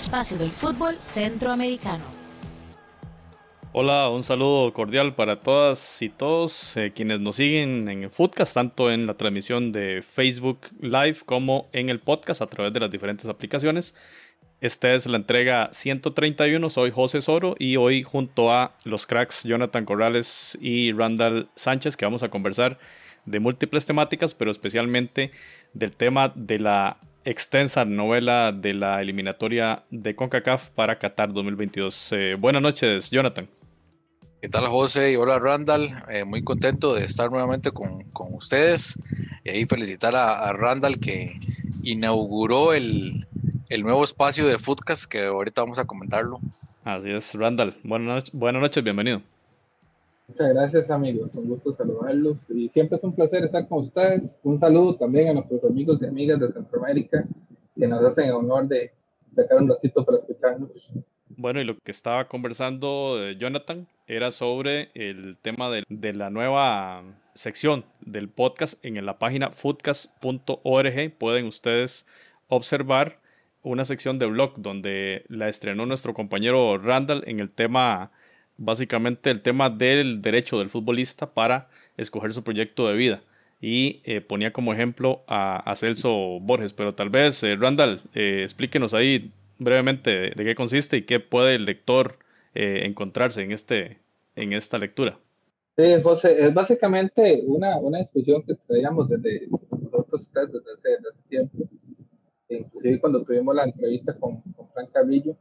espacio del fútbol centroamericano. Hola, un saludo cordial para todas y todos eh, quienes nos siguen en el Foodcast, tanto en la transmisión de Facebook Live como en el podcast a través de las diferentes aplicaciones. Esta es la entrega 131, soy José Soro y hoy junto a los cracks Jonathan Corrales y Randall Sánchez que vamos a conversar de múltiples temáticas, pero especialmente del tema de la extensa novela de la eliminatoria de CONCACAF para Qatar 2022. Eh, buenas noches, Jonathan. ¿Qué tal José y hola Randall? Eh, muy contento de estar nuevamente con, con ustedes y ahí felicitar a, Randall que inauguró el, el, nuevo espacio de Foodcast que ahorita vamos a comentarlo. Así es, Randall. Buenas, buenas noches, bienvenido. Muchas gracias amigos, un gusto saludarlos y siempre es un placer estar con ustedes. Un saludo también a nuestros amigos y amigas de Centroamérica que nos hacen el honor de sacar un ratito para escucharnos. Bueno, y lo que estaba conversando eh, Jonathan era sobre el tema de, de, la nueva sección del podcast en la página foodcast.org. Pueden ustedes observar una sección de blog donde la estrenó nuestro compañero Randall en el tema, básicamente el tema del derecho del futbolista para escoger su proyecto de vida. Y eh, ponía como ejemplo a, Celso Borges, pero tal vez, eh, Randall, explíquenos ahí brevemente de, qué consiste y qué puede el lector eh, encontrarse en, este, en esta lectura. Sí, José, es básicamente una, una discusión que traíamos desde nosotros desde hace, desde tiempo, inclusive cuando tuvimos la entrevista con, con Frank Carrillo,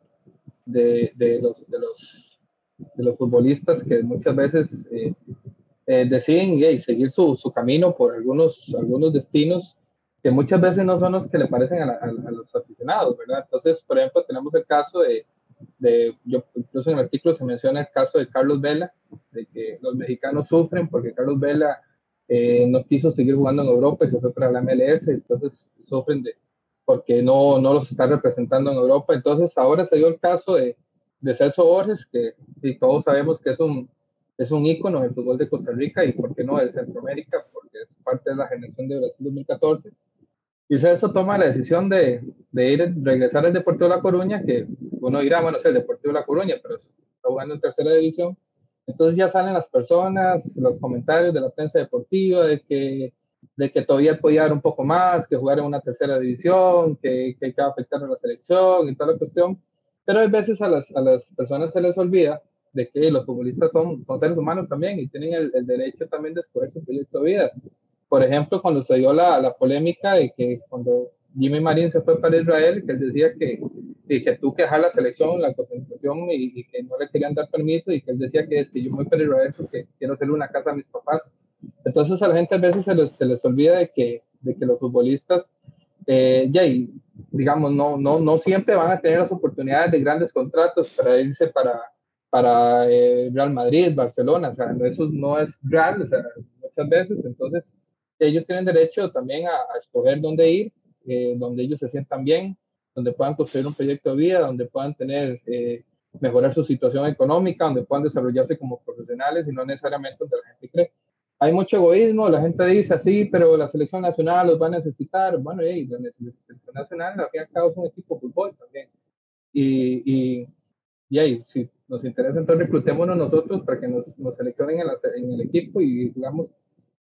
de, de, los, de, los, de los futbolistas que muchas veces eh, eh, deciden seguir su, su, camino por algunos, algunos destinos que muchas veces no son los que le parecen a, los aficionados, ¿verdad? Entonces, por ejemplo, tenemos el caso de, de, yo, incluso en el artículo se menciona el caso de Carlos Vela, de que los mexicanos sufren porque Carlos Vela eh, no quiso seguir jugando en Europa y se fue para la MLS, entonces sufren de, porque no, no los está representando en Europa. Entonces, ahora se dio el caso de, de Celso Borges, que y todos sabemos que es un, es un ícono del fútbol de Costa Rica y, ¿por qué no, de Centroamérica? Porque es parte de la generación de Brasil 2014 y Celso toma la decisión de, de, ir, regresar al Deportivo de La Coruña, que uno dirá, bueno, es el Deportivo de La Coruña, pero está jugando en tercera división. Entonces ya salen las personas, los comentarios de la prensa deportiva, de que, de que todavía podía dar un poco más, que jugar en una tercera división, que, que afectar a la selección y toda la cuestión. Pero a veces a las, a las personas se les olvida de que los futbolistas son, son seres humanos también y tienen el, el derecho también de escoger su proyecto de vida por ejemplo, cuando se dio la, la, polémica de que cuando Jimmy Marín se fue para Israel, que él decía que, que tú que la selección, la concentración y, que no le querían dar permiso y que él decía que, que yo voy para Israel porque quiero hacerle una casa a mis papás. Entonces a la gente a veces se les, se les olvida de que, de que los futbolistas, eh, ya, y, digamos, no, no, no siempre van a tener las oportunidades de grandes contratos para irse para, para eh, Real Madrid, Barcelona, o sea, eso no es real, o sea, muchas veces, entonces ellos tienen derecho también a, escoger dónde ir, eh, donde ellos se sientan bien, donde puedan construir un proyecto de vida, donde puedan tener, eh, mejorar su situación económica, donde puedan desarrollarse como profesionales y no necesariamente donde la gente cree. Hay mucho egoísmo, la gente dice así, pero la selección nacional los va a necesitar. Bueno, y la selección nacional al fin y al cabo es un equipo de fútbol también. Y, y, y ahí, si nos interesa, entonces reclutémonos nosotros para que nos, nos seleccionen en, en el equipo y jugamos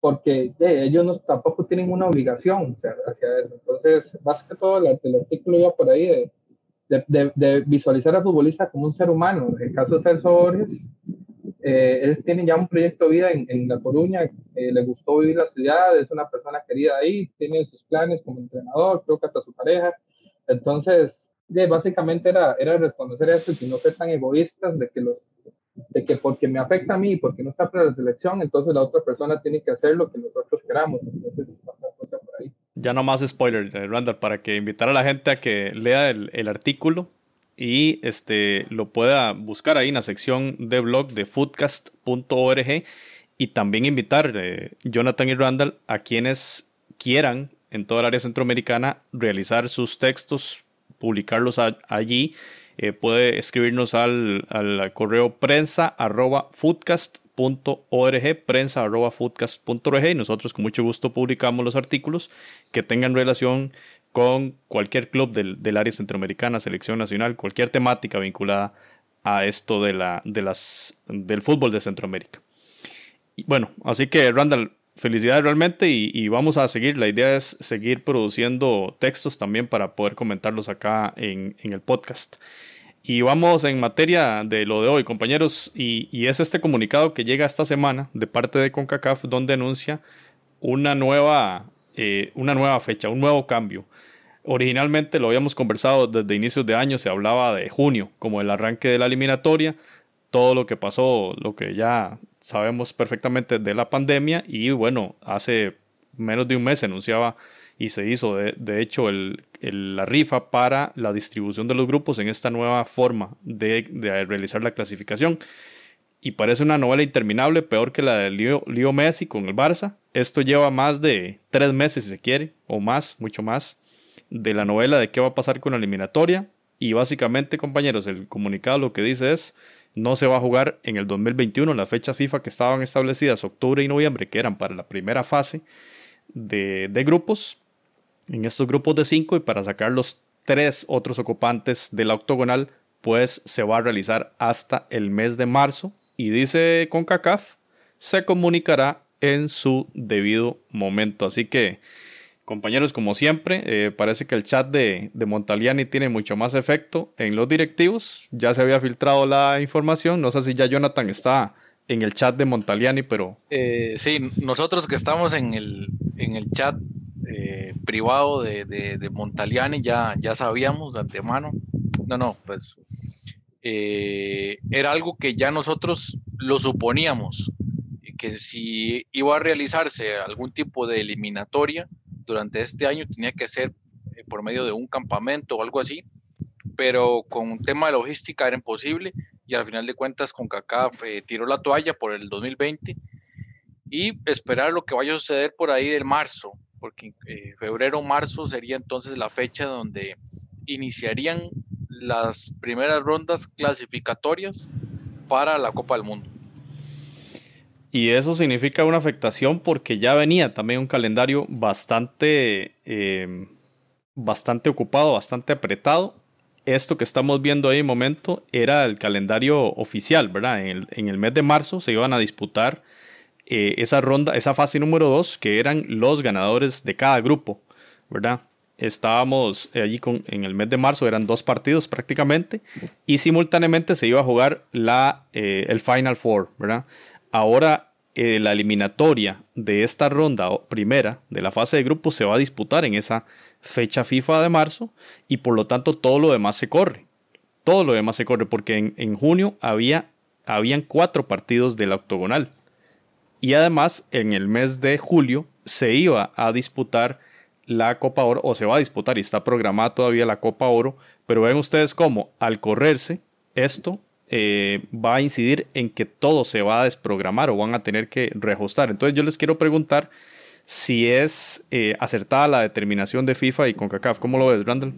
porque ellos no, tampoco tienen una obligación hacia eso. Entonces, más que todo, el, artículo iba por ahí de, de, de, visualizar al futbolista como un ser humano. En el caso de Celso Borges, eh, él tiene ya un proyecto de vida en, La Coruña, eh, le gustó vivir la ciudad, es una persona querida ahí, tiene sus planes como entrenador, creo que hasta su pareja. Entonces, básicamente era, reconocer eso y no ser tan egoístas de que porque me afecta a mí, porque no está para la selección, entonces la otra persona tiene que hacer lo que nosotros queramos. Ya no más spoiler, eh, Randall, para que invitar a la gente a que lea el artículo y este, lo pueda buscar ahí en la sección de blog de foodcast.org y también invitar eh, Jonathan y Randall a quienes quieran en toda el área centroamericana realizar sus textos, publicarlos allí. Eh, puede escribirnos al, al correo prensa arroba prensa arroba foodcast.org y nosotros con mucho gusto publicamos los artículos que tengan relación con cualquier club del, del área centroamericana, selección nacional, cualquier temática vinculada a esto de la, de las, del fútbol de Centroamérica. Bueno, así que Randall, felicidades realmente y, vamos a seguir. La idea es seguir produciendo textos también para poder comentarlos acá en, en el podcast. Y vamos en materia de lo de hoy, compañeros, y, y, es este comunicado que llega esta semana de parte de CONCACAF donde anuncia una nueva, eh, una nueva fecha, un nuevo cambio. Originalmente lo habíamos conversado desde inicios de año, se hablaba de junio como el arranque de la eliminatoria, todo lo que pasó, lo que ya sabemos perfectamente de la pandemia y bueno, hace menos de un mes se anunciaba y se hizo de, hecho la rifa para la distribución de los grupos en esta nueva forma de, realizar la clasificación. Y parece una novela interminable, peor que la de Leo, Messi con el Barça. Esto lleva más de tres meses, si se quiere, o más, mucho más, de la novela de qué va a pasar con la eliminatoria. Y básicamente, compañeros, el comunicado lo que dice es no se va a jugar en el 2021. Las fechas FIFA que estaban establecidas, octubre y noviembre, que eran para la primera fase de, grupos, en estos grupos de cinco y para sacar los tres otros ocupantes de la octogonal, pues se va a realizar hasta el mes de marzo. Y dice CONCACAF, se comunicará en su debido momento. Así que Compañeros, como siempre, eh, parece que el chat de, de, Montaliani tiene mucho más efecto en los directivos. Ya se había filtrado la información. No sé si ya Jonathan está en el chat de Montaliani, pero... Eh, sí, nosotros que estamos en el, en el chat eh, privado de, de, Montaliani ya, ya sabíamos de antemano. No, no, pues era algo que ya nosotros lo suponíamos, que si iba a realizarse algún tipo de eliminatoria, durante este año tenía que ser eh, por medio de un campamento o algo así, pero con un tema de logística era imposible y al final de cuentas con CACAF eh, tiró la toalla por el 2020 y esperar lo que vaya a suceder por ahí del marzo, porque eh, febrero marzo sería entonces la fecha donde iniciarían las primeras rondas clasificatorias para la Copa del Mundo. Y eso significa una afectación porque ya venía también un calendario bastante, eh, bastante ocupado, bastante apretado. Esto que estamos viendo ahí en momento era el calendario oficial, ¿verdad? En el, en el mes de marzo se iban a disputar eh, esa ronda, esa fase número 2, que eran los ganadores de cada grupo, ¿verdad? Estábamos allí con, en el mes de marzo, eran dos partidos prácticamente, y simultáneamente se iba a jugar la, eh, el Final Four, ¿verdad? Ahora eh, la eliminatoria de esta ronda primera de la fase de grupos se va a disputar en esa fecha FIFA de marzo y por lo tanto todo lo demás se corre. Todo lo demás se corre porque en, junio había habían cuatro partidos de la octogonal. Y además en el mes de julio se iba a disputar la Copa Oro, o se va a disputar y está programada todavía la Copa Oro, pero ven ustedes cómo al correrse esto eh, va a incidir en que todo se va a desprogramar o van a tener que reajustar. Entonces yo les quiero preguntar si es eh, acertada la determinación de FIFA y CONCACAF. ¿Cómo lo ves, Randall?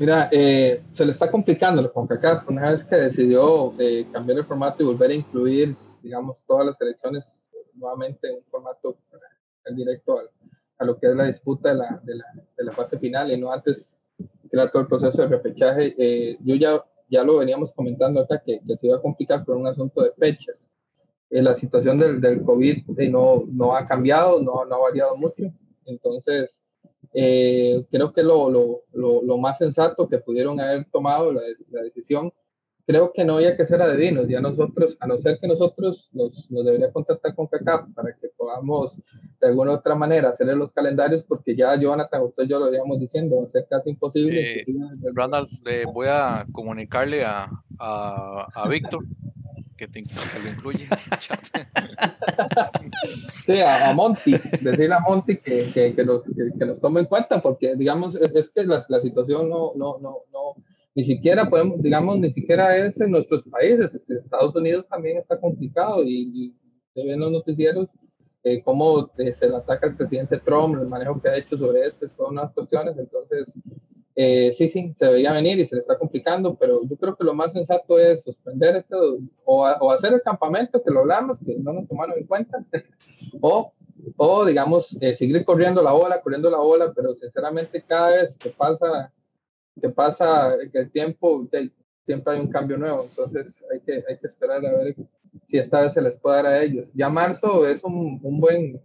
Mira, eh, se le está complicando la CONCACAF una vez que decidió cambiar el formato y volver a incluir, digamos, todas las elecciones nuevamente en un formato directo a, lo que es la disputa de la, de, la, de la, fase final y no antes que era todo el proceso de repechaje. yo ya ya lo veníamos comentando acá, que, se iba a complicar por un asunto de fechas. Eh, la situación del, COVID eh, no, no ha cambiado, no, ha variado mucho. Entonces, eh, creo que lo, lo, lo, más sensato que pudieron haber tomado la decisión creo que no había que ser adivinos, ya nosotros, a no ser que nosotros nos, nos debería contactar con CACAF para que podamos de alguna u otra manera hacerle los calendarios, porque ya Jonathan, usted y yo lo habíamos diciendo, va a ser casi imposible. Eh, Randall, voy a comunicarle a, a, a Víctor que, te, lo incluye. sí, a, Monty, decirle a Monty que, que, que, nos, que, nos tome en cuenta, porque digamos, es, que la, la situación no, no, no, no ni siquiera podemos, digamos, ni siquiera es en nuestros países. Estados Unidos también está complicado y, se ven los noticieros eh, cómo eh, se le ataca al presidente Trump, el manejo que ha hecho sobre esto, todas unas cuestiones. Entonces, eh, sí, sí, se veía venir y se le está complicando, pero yo creo que lo más sensato es suspender esto o, o hacer el campamento, que lo hablamos, que no nos tomaron en cuenta, o o digamos, eh, seguir corriendo la bola, corriendo la bola, pero sinceramente cada vez que pasa, que pasa el tiempo, siempre hay un cambio nuevo, entonces hay que, hay que esperar a ver si esta vez se les puede dar a ellos. Ya marzo es un, un buen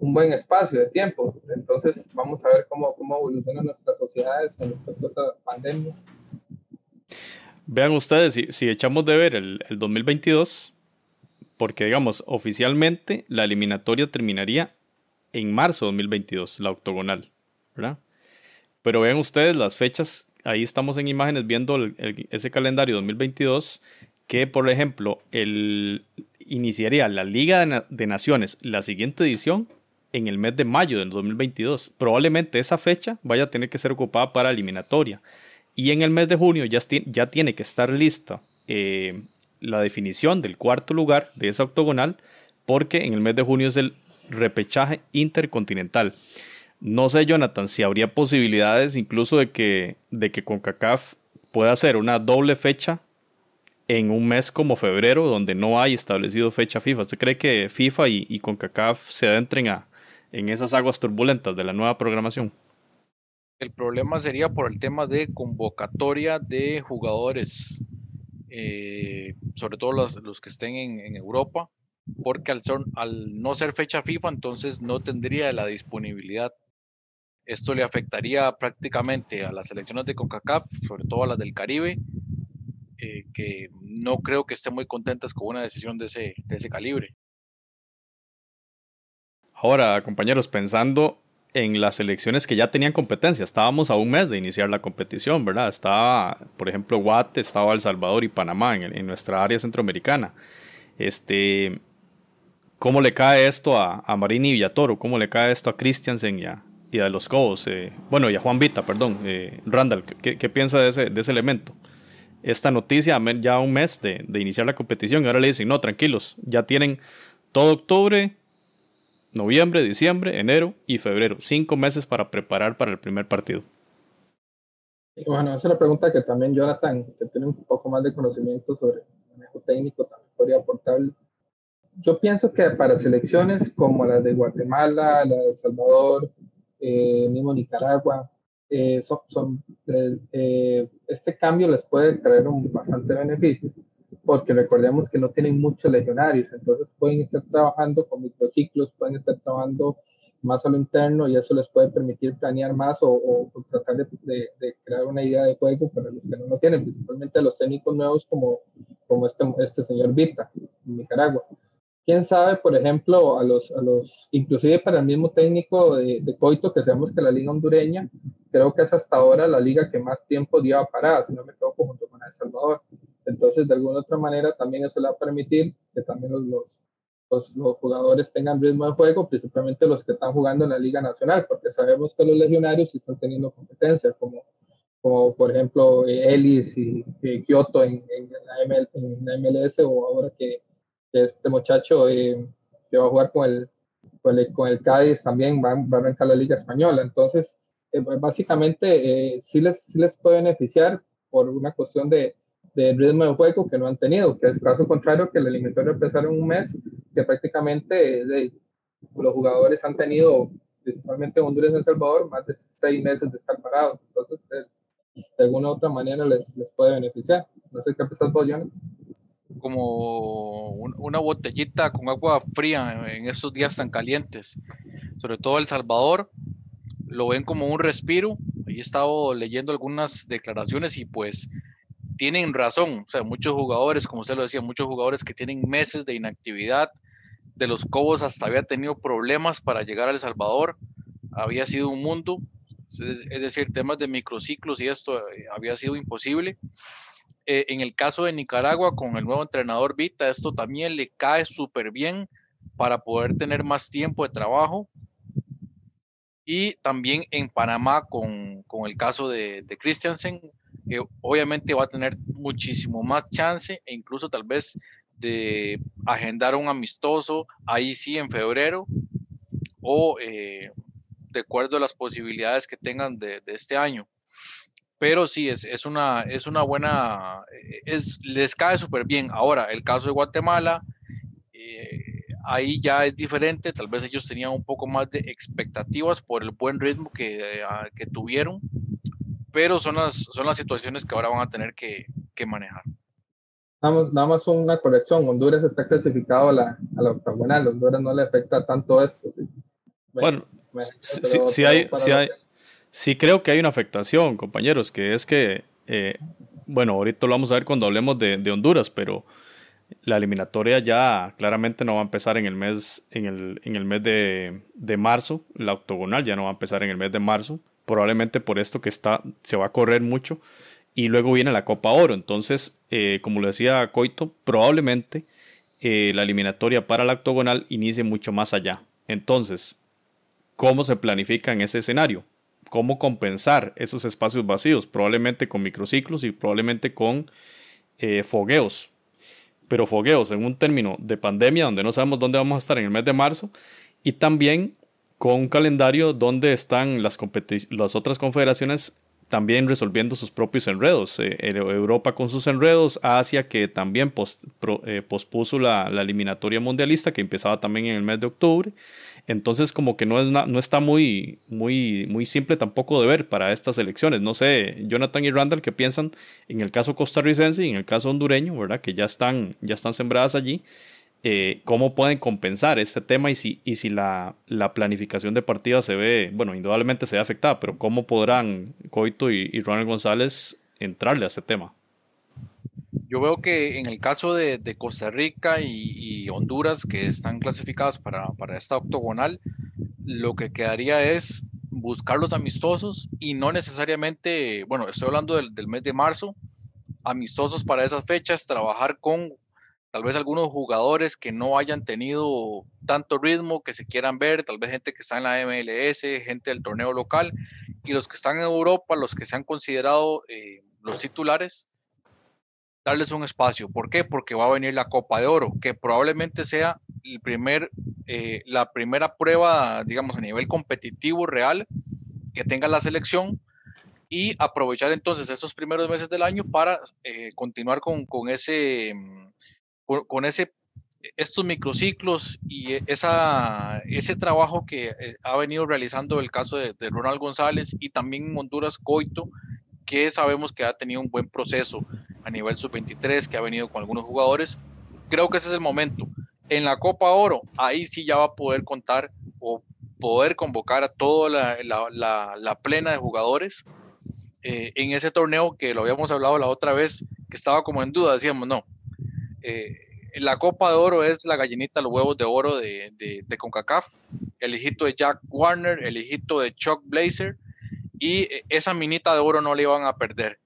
un buen espacio de tiempo, entonces vamos a ver cómo, cómo evolucionan nuestras sociedades con esta pandemia. Vean ustedes, si, si echamos de ver el, el 2022, porque digamos, oficialmente la eliminatoria terminaría en marzo de 2022, la octogonal, ¿verdad? Pero vean ustedes las fechas, ahí estamos en imágenes viendo ese calendario 2022, que por ejemplo, el, iniciaría la Liga de, Naciones, la siguiente edición, en el mes de mayo del 2022. Probablemente esa fecha vaya a tener que ser ocupada para eliminatoria. Y en el mes de junio ya, ya tiene que estar lista eh, la definición del cuarto lugar de esa octogonal, porque en el mes de junio es el repechaje intercontinental. No sé, Jonathan, si habría posibilidades incluso de que, de que CONCACAF pueda hacer una doble fecha en un mes como febrero, donde no hay establecido fecha FIFA. ¿Usted cree que FIFA y, CONCACAF se adentren a, en esas aguas turbulentas de la nueva programación? El problema sería por el tema de convocatoria de jugadores eh, sobre todo los, que estén en, Europa, porque al, al no ser fecha FIFA, entonces no tendría la disponibilidad. Esto le afectaría prácticamente a las selecciones de CONCACAF, sobre todo a las del Caribe, eh, que no creo que estén muy contentas con una decisión de ese, de ese calibre. Ahora, compañeros, pensando en las elecciones que ya tenían competencia. Estábamos a un mes de iniciar la competición, ¿verdad? Estaba, por ejemplo, Guate, estaba El Salvador y Panamá en, nuestra área centroamericana. Este, ¿Cómo le cae esto a, a Marini Villatoro? ¿Cómo le cae esto a Christiansen y a, y a los Cobos? Eh, bueno, y a Juan Vita, perdón. Eh, Randall, ¿qué, piensa de ese, de ese elemento? Esta noticia, ya un mes de, de iniciar la competición, ahora le dicen, no, tranquilos, ya tienen todo octubre noviembre, diciembre, enero y febrero. Cinco meses para preparar para el primer partido. Bueno, esa es una pregunta que también Jonathan, que tiene un poco más de conocimiento sobre el manejo técnico, también podría aportar. Yo pienso que para selecciones como la de Guatemala, la de El Salvador, eh, mismo Nicaragua, eh, son, eh, este cambio les puede traer un bastante beneficio porque recordemos que no tienen muchos legionarios, entonces pueden estar trabajando con microciclos, pueden estar trabajando más a lo interno y eso les puede permitir planear más o, tratar de, crear una idea de juego para los que no lo tienen, principalmente los técnicos nuevos como, como este, este señor Vita en Nicaragua. Quién sabe, por ejemplo, a los, a los, inclusive para el mismo técnico de, de Coito, que sabemos que la liga hondureña, creo que es hasta ahora la liga que más tiempo lleva parada, si no me equivoco, junto con El Salvador. Entonces, de alguna otra manera, también eso le va a permitir que también los, los, los, jugadores tengan ritmo de juego, principalmente los que están jugando en la Liga Nacional, porque sabemos que los legionarios están teniendo competencia, como, como por ejemplo Ellis y, Kyoto en, en, la MLS, o ahora que, este muchacho eh, que va a jugar con el, con el, con el Cádiz también va, va, a arrancar la Liga Española. Entonces, eh, básicamente, eh, sí, les, sí les puede beneficiar por una cuestión de, de ritmo de juego que no han tenido, que es caso contrario que el eliminatorio empezaron un mes, que prácticamente los jugadores han tenido, principalmente Honduras y El Salvador, más de seis meses de estar parados. Entonces, de, alguna u otra manera les, les, puede beneficiar. No sé qué pensás vos, John. Como una botellita con agua fría en estos días tan calientes. Sobre todo El Salvador, lo ven como un respiro. He estado leyendo algunas declaraciones y pues tienen razón, o sea, muchos jugadores, como usted lo decía, muchos jugadores que tienen meses de inactividad, de los Cobos hasta había tenido problemas para llegar a El Salvador, había sido un mundo, es, decir, temas de microciclos y esto eh, había sido imposible. Eh, en el caso de Nicaragua, con el nuevo entrenador Vita, esto también le cae súper bien para poder tener más tiempo de trabajo. Y también en Panamá, con, con el caso de, de Christiansen, obviamente va a tener muchísimo más chance e incluso tal vez de agendar un amistoso ahí sí en febrero o eh, de acuerdo a las posibilidades que tengan de, este año. Pero sí, es, es, una, es una buena, es, les cae súper bien. Ahora, el caso de Guatemala, eh, ahí ya es diferente, tal vez ellos tenían un poco más de expectativas por el buen ritmo que, ah, que tuvieron, pero son las, son las situaciones que ahora van a tener que, que manejar. Nada más, una corrección, Honduras está clasificado a la, a la octagonal, Honduras no le afecta tanto esto. Bueno, sí, hay, sí, hay, sí creo que hay una afectación, compañeros, que es que, eh, bueno, ahorita lo vamos a ver cuando hablemos de, Honduras, pero la eliminatoria ya claramente no va a empezar en el mes, en el, en el mes de, de, marzo. La octogonal ya no va a empezar en el mes de marzo. Probablemente por esto que está, se va a correr mucho. Y luego viene la Copa Oro. Entonces, eh, como lo decía Coito, probablemente eh, la eliminatoria para la octogonal inicie mucho más allá. Entonces, ¿cómo se planifica en ese escenario? ¿Cómo compensar esos espacios vacíos? Probablemente con microciclos y probablemente con eh, fogueos pero fogueos en un término de pandemia donde no sabemos dónde vamos a estar en el mes de marzo y también con un calendario donde están las, las otras confederaciones también resolviendo sus propios enredos. Eh, Europa con sus enredos, Asia que también eh, pospuso la, la, eliminatoria mundialista que empezaba también en el mes de octubre. Entonces como que no, es no está muy, muy, muy simple tampoco de ver para estas elecciones. No sé, Jonathan y Randall, ¿qué piensan en el caso costarricense y en el caso hondureño, ¿verdad? Que ya están, ya están sembradas allí. Eh, cómo pueden compensar este tema y si, y si la, la, planificación de partidas se ve, bueno, indudablemente se ve afectada, pero cómo podrán Coito y, y Ronald González entrarle a este tema. Yo veo que en el caso de, Costa Rica y, Honduras, que están clasificadas para, esta octogonal, lo que quedaría es buscar los amistosos y no necesariamente, bueno, estoy hablando del, del mes de marzo, amistosos para esas fechas, trabajar con tal vez algunos jugadores que no hayan tenido tanto ritmo, que se quieran ver, tal vez gente que está en la MLS, gente del torneo local, y los que están en Europa, los que se han considerado eh, los titulares, darles un espacio. ¿Por qué? Porque va a venir la Copa de Oro, que probablemente sea el primer, eh, la primera prueba, digamos, a nivel competitivo real que tenga la selección y aprovechar entonces estos primeros meses del año para eh, continuar con, con ese, con, ese, estos microciclos y esa, ese trabajo que eh, ha venido realizando el caso de, de Ronald González y también Honduras Coito, que sabemos que ha tenido un buen proceso a nivel sub-23, que ha venido con algunos jugadores. Creo que ese es el momento. En la Copa Oro, ahí sí ya va a poder contar o poder convocar a toda la, plena de jugadores. Eh, en ese torneo que lo habíamos hablado la otra vez, que estaba como en duda, decíamos, no, eh, la Copa de Oro es la gallinita, los huevos de oro de, de, de, CONCACAF, el hijito de Jack Warner, el hijito de Chuck Blazer, y esa minita de oro no le iban a perder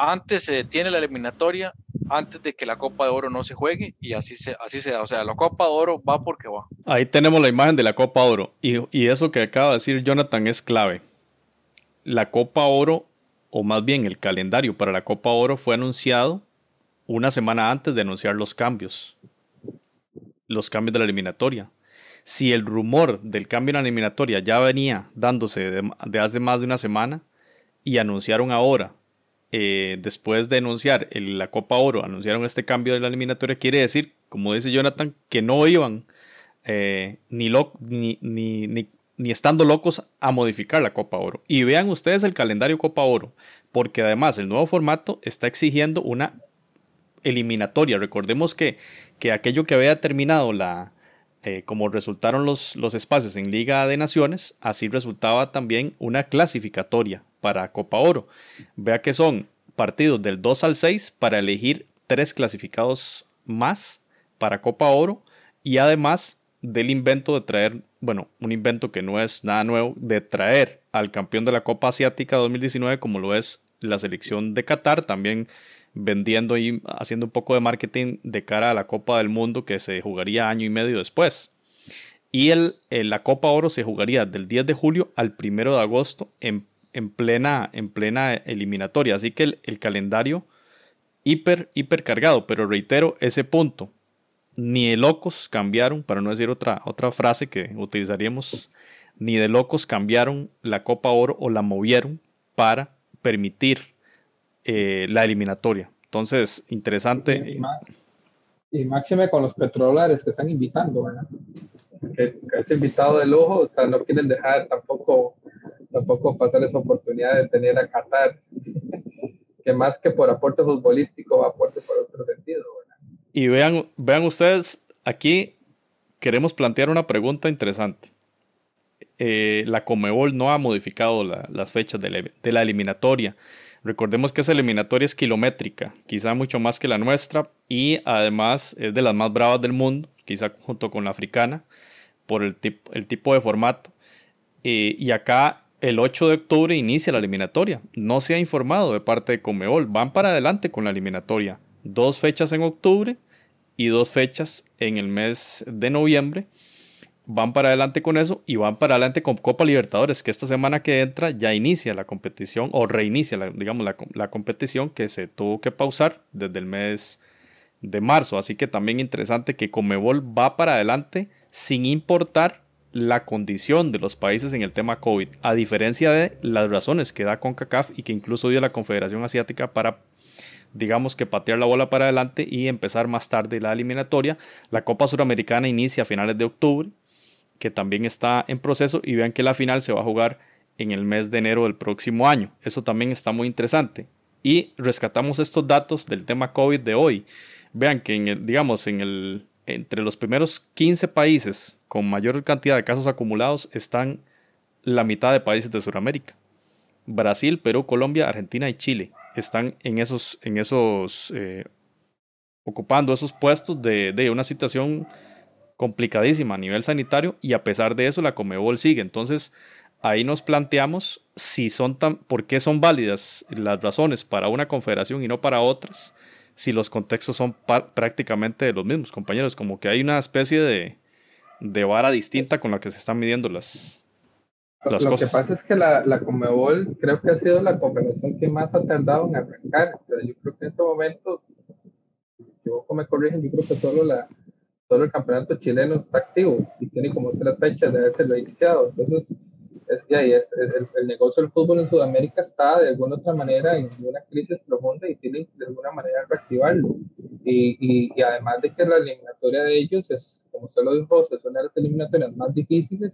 antes se detiene la eliminatoria, antes de que la Copa de Oro no se juegue y así se, así se da. O sea, la Copa de Oro va porque va. Ahí tenemos la imagen de la Copa de Oro y, y eso que acaba de decir Jonathan es clave. La Copa Oro, o más bien el calendario para la Copa Oro fue anunciado una semana antes de anunciar los cambios. Los cambios de la eliminatoria. Si el rumor del cambio en la eliminatoria ya venía dándose de hace más de una semana y anunciaron ahora eh, después de anunciar la Copa Oro, anunciaron este cambio de la eliminatoria, quiere decir, como dice Jonathan, que no iban eh, ni, ni, estando locos a modificar la Copa Oro. Y vean ustedes el calendario Copa Oro, porque además el nuevo formato está exigiendo una eliminatoria. Recordemos que, que aquello que había terminado la, eh, como resultaron los, los, espacios en Liga de Naciones, así resultaba también una clasificatoria para Copa Oro. Vea que son partidos del 2 al 6 para elegir tres clasificados más para Copa Oro y además del invento de traer, bueno, un invento que no es nada nuevo, de traer al campeón de la Copa Asiática 2019 como lo es la selección de Qatar, también vendiendo y haciendo un poco de marketing de cara a la Copa del Mundo que se jugaría año y medio después. Y el, la Copa Oro se jugaría del 10 de julio al 1 de agosto en en plena, en plena eliminatoria. Así que el, calendario hiper, hiper cargado. Pero reitero ese punto. Ni de locos cambiaron, para no decir otra, otra frase que utilizaríamos, ni de locos cambiaron la Copa Oro o la movieron para permitir eh, la eliminatoria. Entonces, interesante. Y máxime con los petrodólares que están invitando, ¿verdad? Que, es invitado de lujo, o sea, no quieren dejar tampoco, tampoco pasar esa oportunidad de tener a Qatar, que más que por aporte futbolístico, aporte por otro sentido, ¿verdad? Y vean, vean ustedes, aquí queremos plantear una pregunta interesante. Eh, la Comebol no ha modificado las fechas de la, eliminatoria. Recordemos que esa eliminatoria es kilométrica, quizá mucho más que la nuestra y además es de las más bravas del mundo, quizá junto con la africana, por el, el tipo de formato. Eh, y acá el 8 de octubre inicia la eliminatoria. No se ha informado de parte de Comebol. Van para adelante con la eliminatoria. Dos fechas en octubre y dos fechas en el mes de noviembre van para adelante con eso y van para adelante con Copa Libertadores, que esta semana que entra ya inicia la competición o reinicia, la, digamos, la, competición que se tuvo que pausar desde el mes de marzo. Así que también interesante que Comebol va para adelante sin importar la condición de los países en el tema COVID, a diferencia de las razones que da CONCACAF y que incluso dio la Confederación Asiática para digamos que patear la bola para adelante y empezar más tarde la eliminatoria. La Copa Suramericana inicia a finales de octubre que también está en proceso y vean que la final se va a jugar en el mes de enero del próximo año. Eso también está muy interesante. Y rescatamos estos datos del tema COVID de hoy. Vean que en el, digamos en el entre los primeros 15 países con mayor cantidad de casos acumulados están la mitad de países de Sudamérica. Brasil, Perú, Colombia, Argentina y Chile están en esos, en esos eh, ocupando esos puestos de, de una situación complicadísima a nivel sanitario y a pesar de eso la Comebol sigue. Entonces ahí nos planteamos si son tan, por qué son válidas las razones para una confederación y no para otras, si los contextos son prácticamente los mismos, compañeros, como que hay una especie de, de vara distinta con la que se están midiendo las, las Lo que pasa es que la, la Comebol creo que ha sido la confederación que más ha tardado en arrancar. yo creo que en este momento, si me corrigen, yo creo que solo la, solo el campeonato chileno está activo y tiene como tres fechas de haberse iniciado. Entonces, es, es, el, negocio del fútbol en Sudamérica está de alguna otra manera en una crisis profunda y tiene de alguna manera reactivarlo. Y, y, además de que la eliminatoria de ellos es, como usted lo dijo, es una de las eliminatorias más difíciles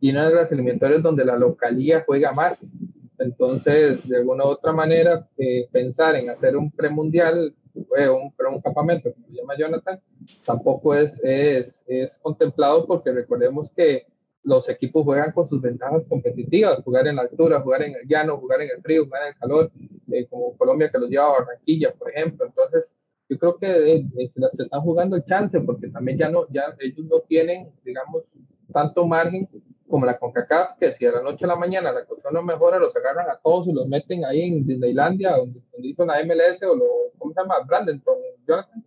y una de las eliminatorias donde la localía juega más. Entonces, de alguna u otra manera, eh, pensar en hacer un premundial un, un campamento, como se llama Jonathan, tampoco es, es, es contemplado porque recordemos que los equipos juegan con sus ventajas competitivas, jugar en la altura, jugar en el llano, jugar en el frío, jugar en el calor, eh, como Colombia que los lleva a Barranquilla, por ejemplo. Entonces, yo creo que eh, eh, se están jugando el chance porque también ya no, ya ellos no tienen, digamos, tanto margen como la CONCACAF, que si a la noche a la mañana la cosa no mejora, los agarran a todos y los meten ahí en Disneylandia, donde, donde hizo la MLS o lo, ¿cómo se llama? Brandenton, Jonathan.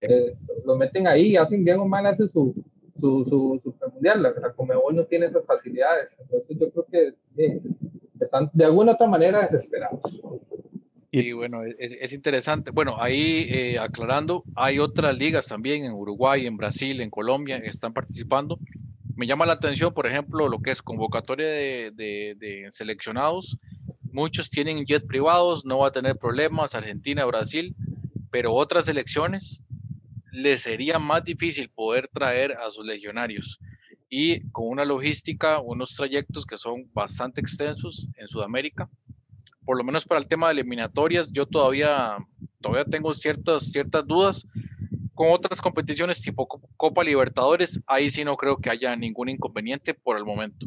Eh, los meten ahí, hacen bien o mal, hacen su, su, su, mundial. La, la Comebol no tiene esas facilidades. Entonces yo creo que eh, están de alguna otra manera desesperados. Y bueno, es, es interesante. Bueno, ahí eh, aclarando, hay otras ligas también en Uruguay, en Brasil, en Colombia, están participando me llama la atención, por ejemplo, lo que es convocatoria de, seleccionados. Muchos tienen jet privados, no va a tener problemas, Argentina, Brasil, pero otras selecciones les sería más difícil poder traer a sus legionarios y con una logística, unos trayectos que son bastante extensos en Sudamérica. Por lo menos para el tema de eliminatorias, yo todavía, todavía tengo ciertas, ciertas dudas con otras competiciones tipo Copa Libertadores, ahí sí no creo que haya ningún inconveniente por el momento.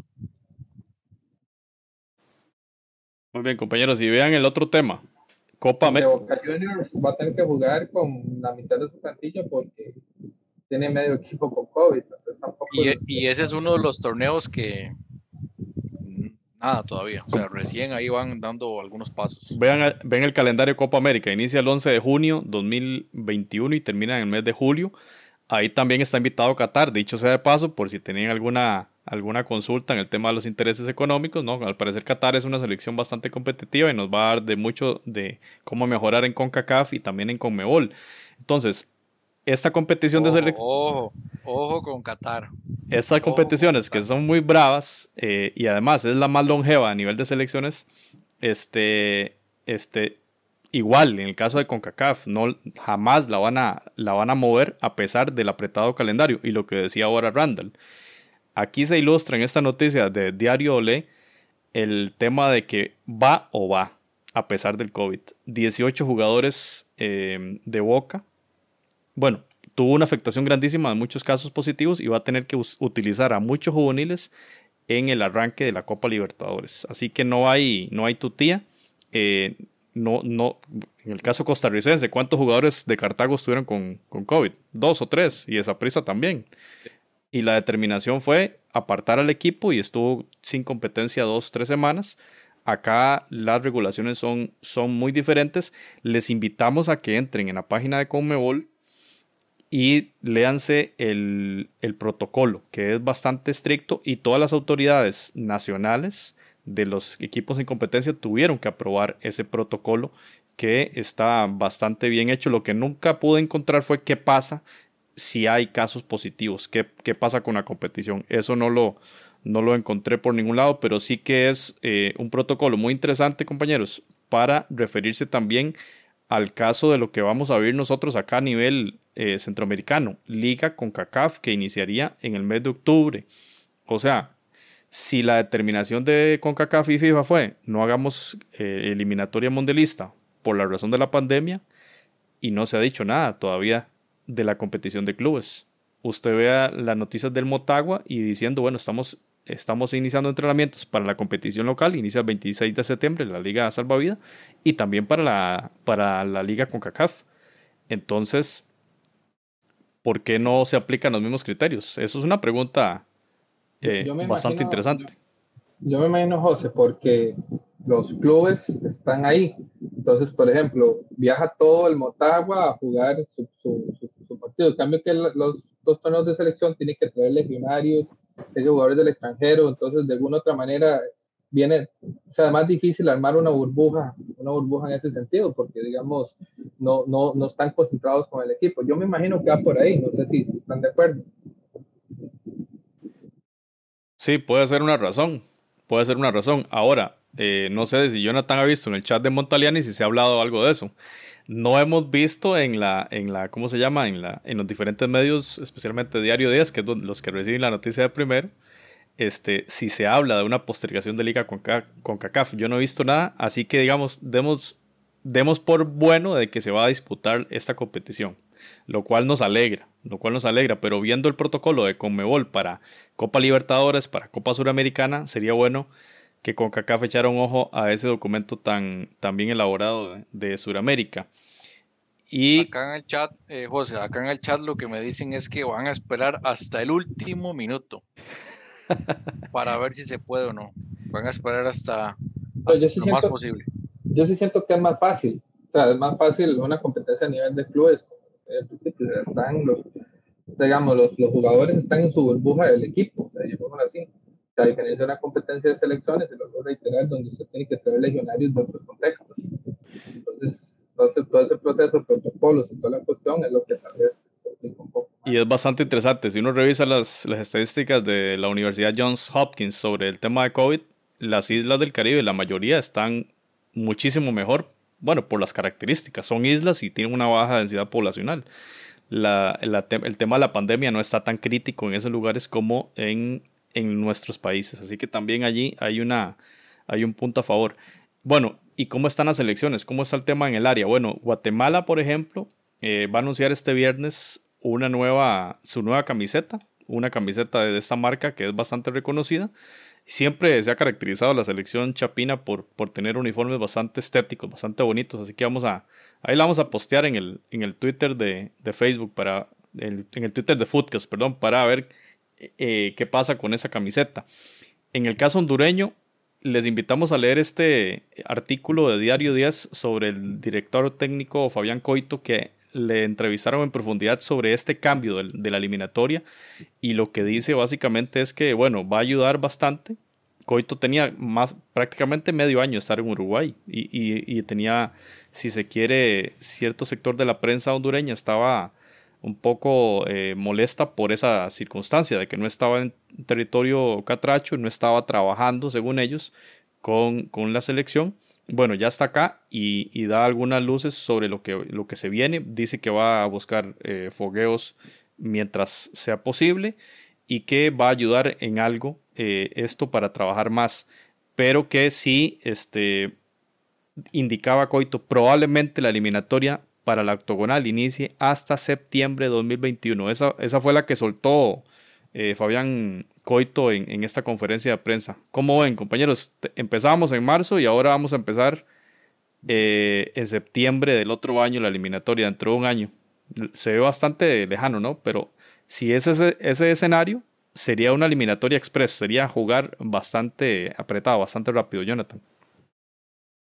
Muy bien, compañeros, y vean el otro tema. Copa América. Juniors va a tener que jugar con la mitad de su plantilla porque tiene medio equipo con COVID. Y, y, ese es uno de los torneos que, nada todavía. O sea, recién ahí van dando algunos pasos. Vean, ven el calendario Copa América. Inicia el 11 de junio 2021 y termina en el mes de julio. Ahí también está invitado Qatar, dicho sea de paso, por si tenían alguna, alguna consulta en el tema de los intereses económicos. ¿no? Al parecer Qatar es una selección bastante competitiva y nos va a dar de mucho de cómo mejorar en CONCACAF y también en CONMEBOL. Entonces, esta competición de selección... Ojo, ojo con Qatar. Estas competiciones que son muy bravas eh, y además es la más longeva a nivel de selecciones, este, este, igual, en el caso de CONCACAF, no, jamás la van, a, la van a mover a pesar del apretado calendario. Y lo que decía ahora Randall. Aquí se ilustra en esta noticia de Diario Olé el tema de que va o va a pesar del COVID. 18 jugadores eh, de Boca. Bueno, tuvo una afectación grandísima de muchos casos positivos y va a tener que utilizar a muchos juveniles en el arranque de la Copa Libertadores. Así que no hay, no hay tutía. Eh, no, no, en el caso costarricense, ¿cuántos jugadores de Cartago estuvieron con, con COVID? Dos o tres, y esa prisa también. Y la determinación fue apartar al equipo y estuvo sin competencia dos, tres semanas. Acá las regulaciones son, son muy diferentes. Les invitamos a que entren en la página de Conmebol y léanse el, el protocolo, que es bastante estricto y todas las autoridades nacionales de los equipos en competencia tuvieron que aprobar ese protocolo que está bastante bien hecho. Lo que nunca pude encontrar fue qué pasa si hay casos positivos, qué, qué pasa con la competición. Eso no lo, no lo encontré por ningún lado, pero sí que es eh, un protocolo muy interesante, compañeros, para referirse también al caso de lo que vamos a ver nosotros acá a nivel eh, centroamericano, Liga con CACAF, que iniciaría en el mes de octubre. O sea, si la determinación de CONCACAF y FIFA fue no hagamos eh, eliminatoria mundialista por la razón de la pandemia y no se ha dicho nada todavía de la competición de clubes. Usted vea las noticias del Motagua y diciendo, bueno, estamos, estamos iniciando entrenamientos para la competición local, inicia el 26 de septiembre la Liga Salvavida y también para la, para la Liga CONCACAF. Entonces, ¿por qué no se aplican los mismos criterios? Eso es una pregunta eh, bastante interesante. Yo, me imagino, José, porque los clubes están ahí. Entonces, por ejemplo, viaja todo el Motagua a jugar su, partido. En cambio, que los dos torneos de selección tienen que traer legionarios, jugadores del extranjero. Entonces, de alguna otra manera, viene, o sea, más difícil armar una burbuja, una burbuja en ese sentido, porque, digamos, no, no, no están concentrados con el equipo. Yo me imagino que va por ahí. No sé si están de acuerdo. Sí, puede ser una razón. Puede ser una razón. Ahora, eh, no sé si Jonathan ha visto en el chat de Montaliani si se ha hablado algo de eso. No hemos visto en la, en la, ¿cómo se llama? En, la, en los diferentes medios, especialmente Diario 10, que es los que reciben la noticia de primero, este, si se habla de una postergación de liga con, con CACAF. Yo no he visto nada, así que digamos, demos, demos por bueno de que se va a disputar esta competición lo cual nos alegra, lo cual nos alegra, pero viendo el protocolo de Conmebol para Copa Libertadores, para Copa Suramericana, sería bueno que CONCACAF echara un ojo a ese documento tan, tan bien elaborado de, Suramérica. Y acá en el chat, eh, José, acá en el chat lo que me dicen es que van a esperar hasta el último minuto para ver si se puede o no. Van a esperar hasta, pues lo más posible. Yo sí siento que es más fácil. O sea, es más fácil una competencia a nivel de clubes están los, digamos, los, los, jugadores están en su burbuja del equipo, así. A diferencia de una competencia de selecciones, se lo voy a reiterar, donde se tiene que traer legionarios de otros contextos. Entonces, entonces todo ese proceso, protocolos y toda la cuestión es lo que tal vez. Y es bastante interesante. Si uno revisa las, las estadísticas de la Universidad Johns Hopkins sobre el tema de COVID, las islas del Caribe, la mayoría están muchísimo mejor bueno, por las características, son islas y tienen una baja densidad poblacional. el tema de la pandemia no está tan crítico en esos lugares como en, nuestros países, así que también allí hay, una, hay un punto a favor. Bueno, ¿y cómo están las elecciones? ¿Cómo está el tema en el área? Bueno, Guatemala, por ejemplo, eh, va a anunciar este viernes una nueva, su nueva camiseta, una camiseta de esta marca que es bastante reconocida Siempre se ha caracterizado la selección chapina por, por tener uniformes bastante estéticos, bastante bonitos. Así que vamos a, ahí la vamos a postear en el, en el Twitter de, de Facebook, para, en el Twitter de Footcast, perdón, para ver eh, qué pasa con esa camiseta. En el caso hondureño, les invitamos a leer este artículo de Diario 10 sobre el director técnico Fabián Coito, que le entrevistaron en profundidad sobre este cambio de, la eliminatoria y lo que dice básicamente es que, bueno, va a ayudar bastante. Coito tenía prácticamente medio año de estar en Uruguay y, tenía, si se quiere, cierto sector de la prensa hondureña estaba un poco eh, molesta por esa circunstancia de que no estaba en territorio catracho y no estaba trabajando, según ellos, con, con la selección bueno, ya está acá y, da algunas luces sobre lo que, lo que se viene. Dice que va a buscar eh, fogueos mientras sea posible y que va a ayudar en algo eh, esto para trabajar más. Pero que sí, este, indicaba Coito, probablemente la eliminatoria para la octogonal inicie hasta septiembre de 2021. Esa, esa fue la que soltó eh, Fabián Coito en, esta conferencia de prensa. ¿Cómo ven, compañeros? Empezamos en marzo y ahora vamos a empezar eh, en septiembre del otro año la eliminatoria, dentro de un año. Se ve bastante lejano, ¿no? Pero si es ese, ese escenario, sería una eliminatoria express, sería jugar bastante apretado, bastante rápido, Jonathan.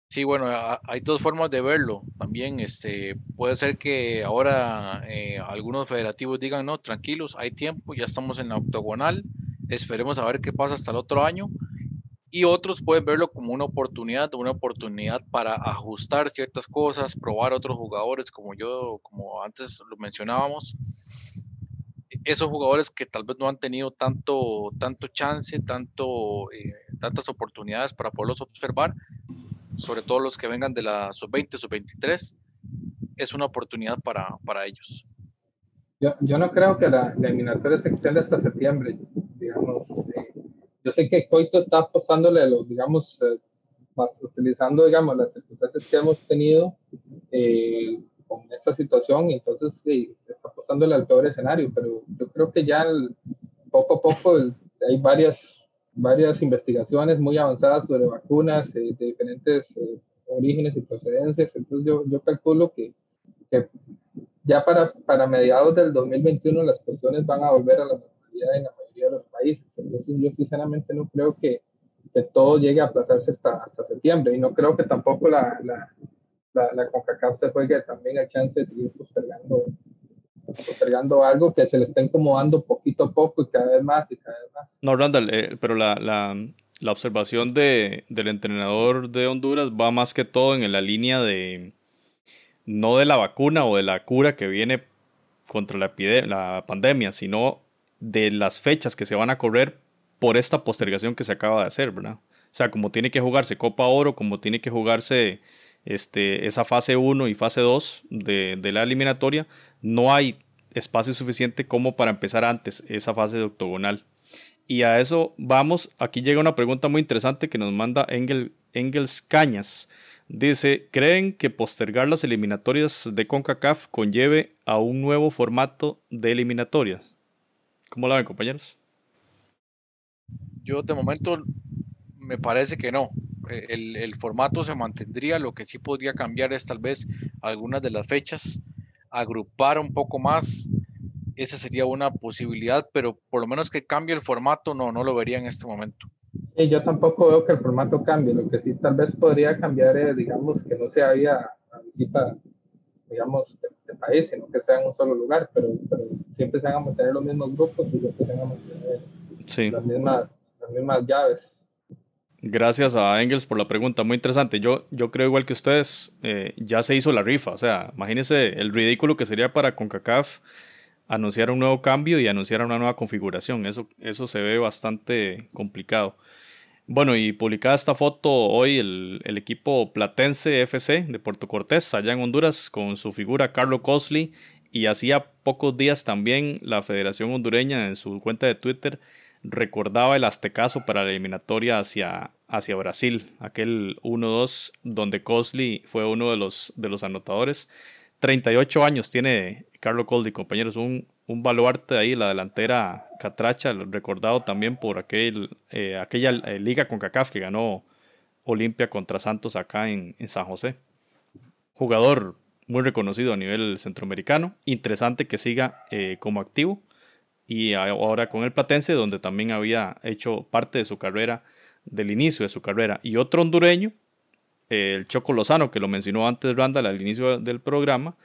Sí, bueno, hay dos formas de verlo. También este, puede ser que ahora eh, algunos federativos digan, no, tranquilos, hay tiempo, ya estamos en la octogonal, esperemos a ver qué pasa hasta el otro año. Y otros pueden verlo como una oportunidad, una oportunidad para ajustar ciertas cosas, probar otros jugadores, como yo, como antes lo mencionábamos. Esos jugadores que tal vez no han tenido tanto, tanto chance, eh, tantas oportunidades para poderlos observar, sobre todo los que vengan de la sub-20, sub-23, es una oportunidad para, para ellos. Yo, yo, no creo que la, eliminatoria se extienda hasta septiembre, digamos. Eh, yo sé que Coito está apostándole a los, digamos, eh, utilizando, digamos, las circunstancias que hemos tenido eh, con esta situación, y entonces sí, está apostándole al peor escenario, pero yo creo que ya poco a poco hay varias varias investigaciones muy avanzadas sobre vacunas eh, de diferentes eh, orígenes y procedencias. Entonces yo, yo calculo que, ya para, para mediados del 2021 las cuestiones van a volver a la normalidad en la mayoría de los países. Entonces yo sinceramente no creo que, que todo llegue a aplazarse hasta, hasta septiembre y no creo que tampoco la, la, la, la CONCACAF se juegue también el chance de seguir postergando postergando algo que se le está incomodando poquito a poco y cada vez más y cada vez más. No, Randall, eh, pero la, la, la observación de, del entrenador de Honduras va más que todo en la línea de no de la vacuna o de la cura que viene contra la, la pandemia, sino de las fechas que se van a correr por esta postergación que se acaba de hacer, ¿verdad? O sea, como tiene que jugarse Copa Oro, como tiene que jugarse este, esa fase 1 y fase 2 de, de, la eliminatoria, no hay espacio suficiente como para empezar antes esa fase de octogonal. Y a eso vamos, aquí llega una pregunta muy interesante que nos manda Engel, Engels Cañas. Dice, ¿creen que postergar las eliminatorias de CONCACAF conlleve a un nuevo formato de eliminatorias? ¿Cómo la ven, compañeros? Yo de momento me parece que no. El, el, formato se mantendría, lo que sí podría cambiar es tal vez algunas de las fechas agrupar un poco más, esa sería una posibilidad, pero por lo menos que cambie el formato, no, no lo vería en este momento. Sí, yo tampoco veo que el formato cambie, lo que sí tal vez podría cambiar es, digamos, que no se haya visita, digamos, de, país, sino que sea en un solo lugar, pero, siempre se van a mantener los mismos grupos y siempre se van a mantener las, mismas, las mismas llaves. Gracias a Engels por la pregunta, muy interesante. Yo, yo creo igual que ustedes, eh, ya se hizo la rifa, o sea, imagínense el ridículo que sería para CONCACAF anunciar un nuevo cambio y anunciar una nueva configuración. Eso, eso se ve bastante complicado. Bueno, y publicada esta foto hoy el, el, equipo Platense FC de Puerto Cortés, allá en Honduras, con su figura Carlo Cosley, y hacía pocos días también la Federación Hondureña en su cuenta de Twitter recordaba el aztecaso para la eliminatoria hacia, hacia Brasil, aquel 1-2 donde Cosley fue uno de los, de los anotadores. 38 años tiene Carlo Coldi, compañeros, un, un baluarte ahí, la delantera Catracha, recordado también por aquel, eh, aquella eh, liga con CACAF que ganó Olimpia contra Santos acá en, San José. Jugador muy reconocido a nivel centroamericano, interesante que siga eh, como activo y ahora con el Platense, donde también había hecho parte de su carrera, del inicio de su carrera. Y otro hondureño, el Choco Lozano, que lo mencionó antes Randall al inicio del programa.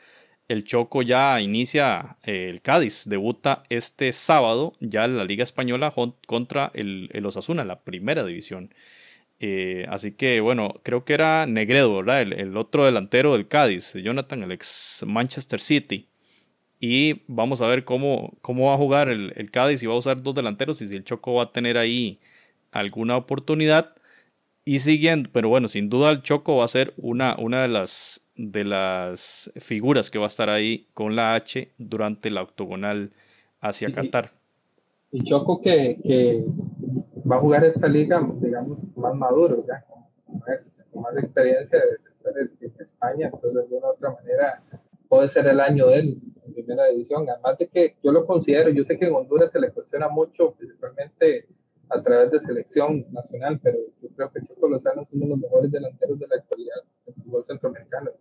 El Choco ya inicia eh, el Cádiz, debuta este sábado ya en la Liga Española contra el, el Osasuna, la primera división. Eh, así que bueno, creo que era Negredo, ¿verdad? El, el, otro delantero del Cádiz, Jonathan, el ex Manchester City. Y vamos a ver cómo, cómo va a jugar el, el Cádiz, si va a usar dos delanteros y si el Choco va a tener ahí alguna oportunidad. Y siguiendo, pero bueno, sin duda el Choco va a ser una, una de, las, de las figuras que va a estar ahí con la H durante la octogonal hacia Qatar. Y Choco que, que, va a jugar esta liga, digamos, más maduro, ya, con más, experiencia de estar en, España, entonces de alguna u otra manera puede ser el año de él en primera división. Además de que yo lo considero, yo sé que en Honduras se le cuestiona mucho, principalmente a través de selección nacional, pero yo creo que Choco Lozano es uno de los mejores delanteros de la actualidad del fútbol centroamericano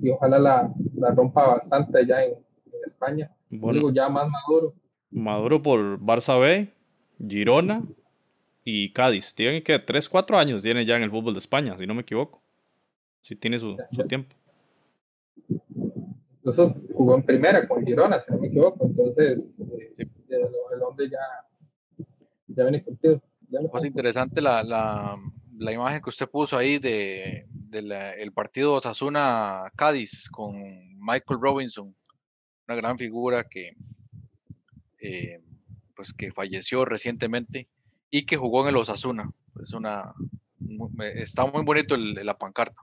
y ojalá la, la rompa bastante allá en, España. Digo, ya más maduro. Maduro por Barça B, Girona y Cádiz. Tiene que 3, 4 años tiene ya en el fútbol de España, si no me equivoco. Si tiene su, su tiempo. Incluso jugó en primera con Girona, si no me equivoco. Entonces, eh, el hombre ya ya viene contigo. Pues interesante la, la, la, imagen que usted puso ahí de, el partido Osasuna Cádiz con Michael Robinson, una gran figura que eh, pues que falleció recientemente y que jugó en el Osasuna. Es una está muy bonito la pancarta.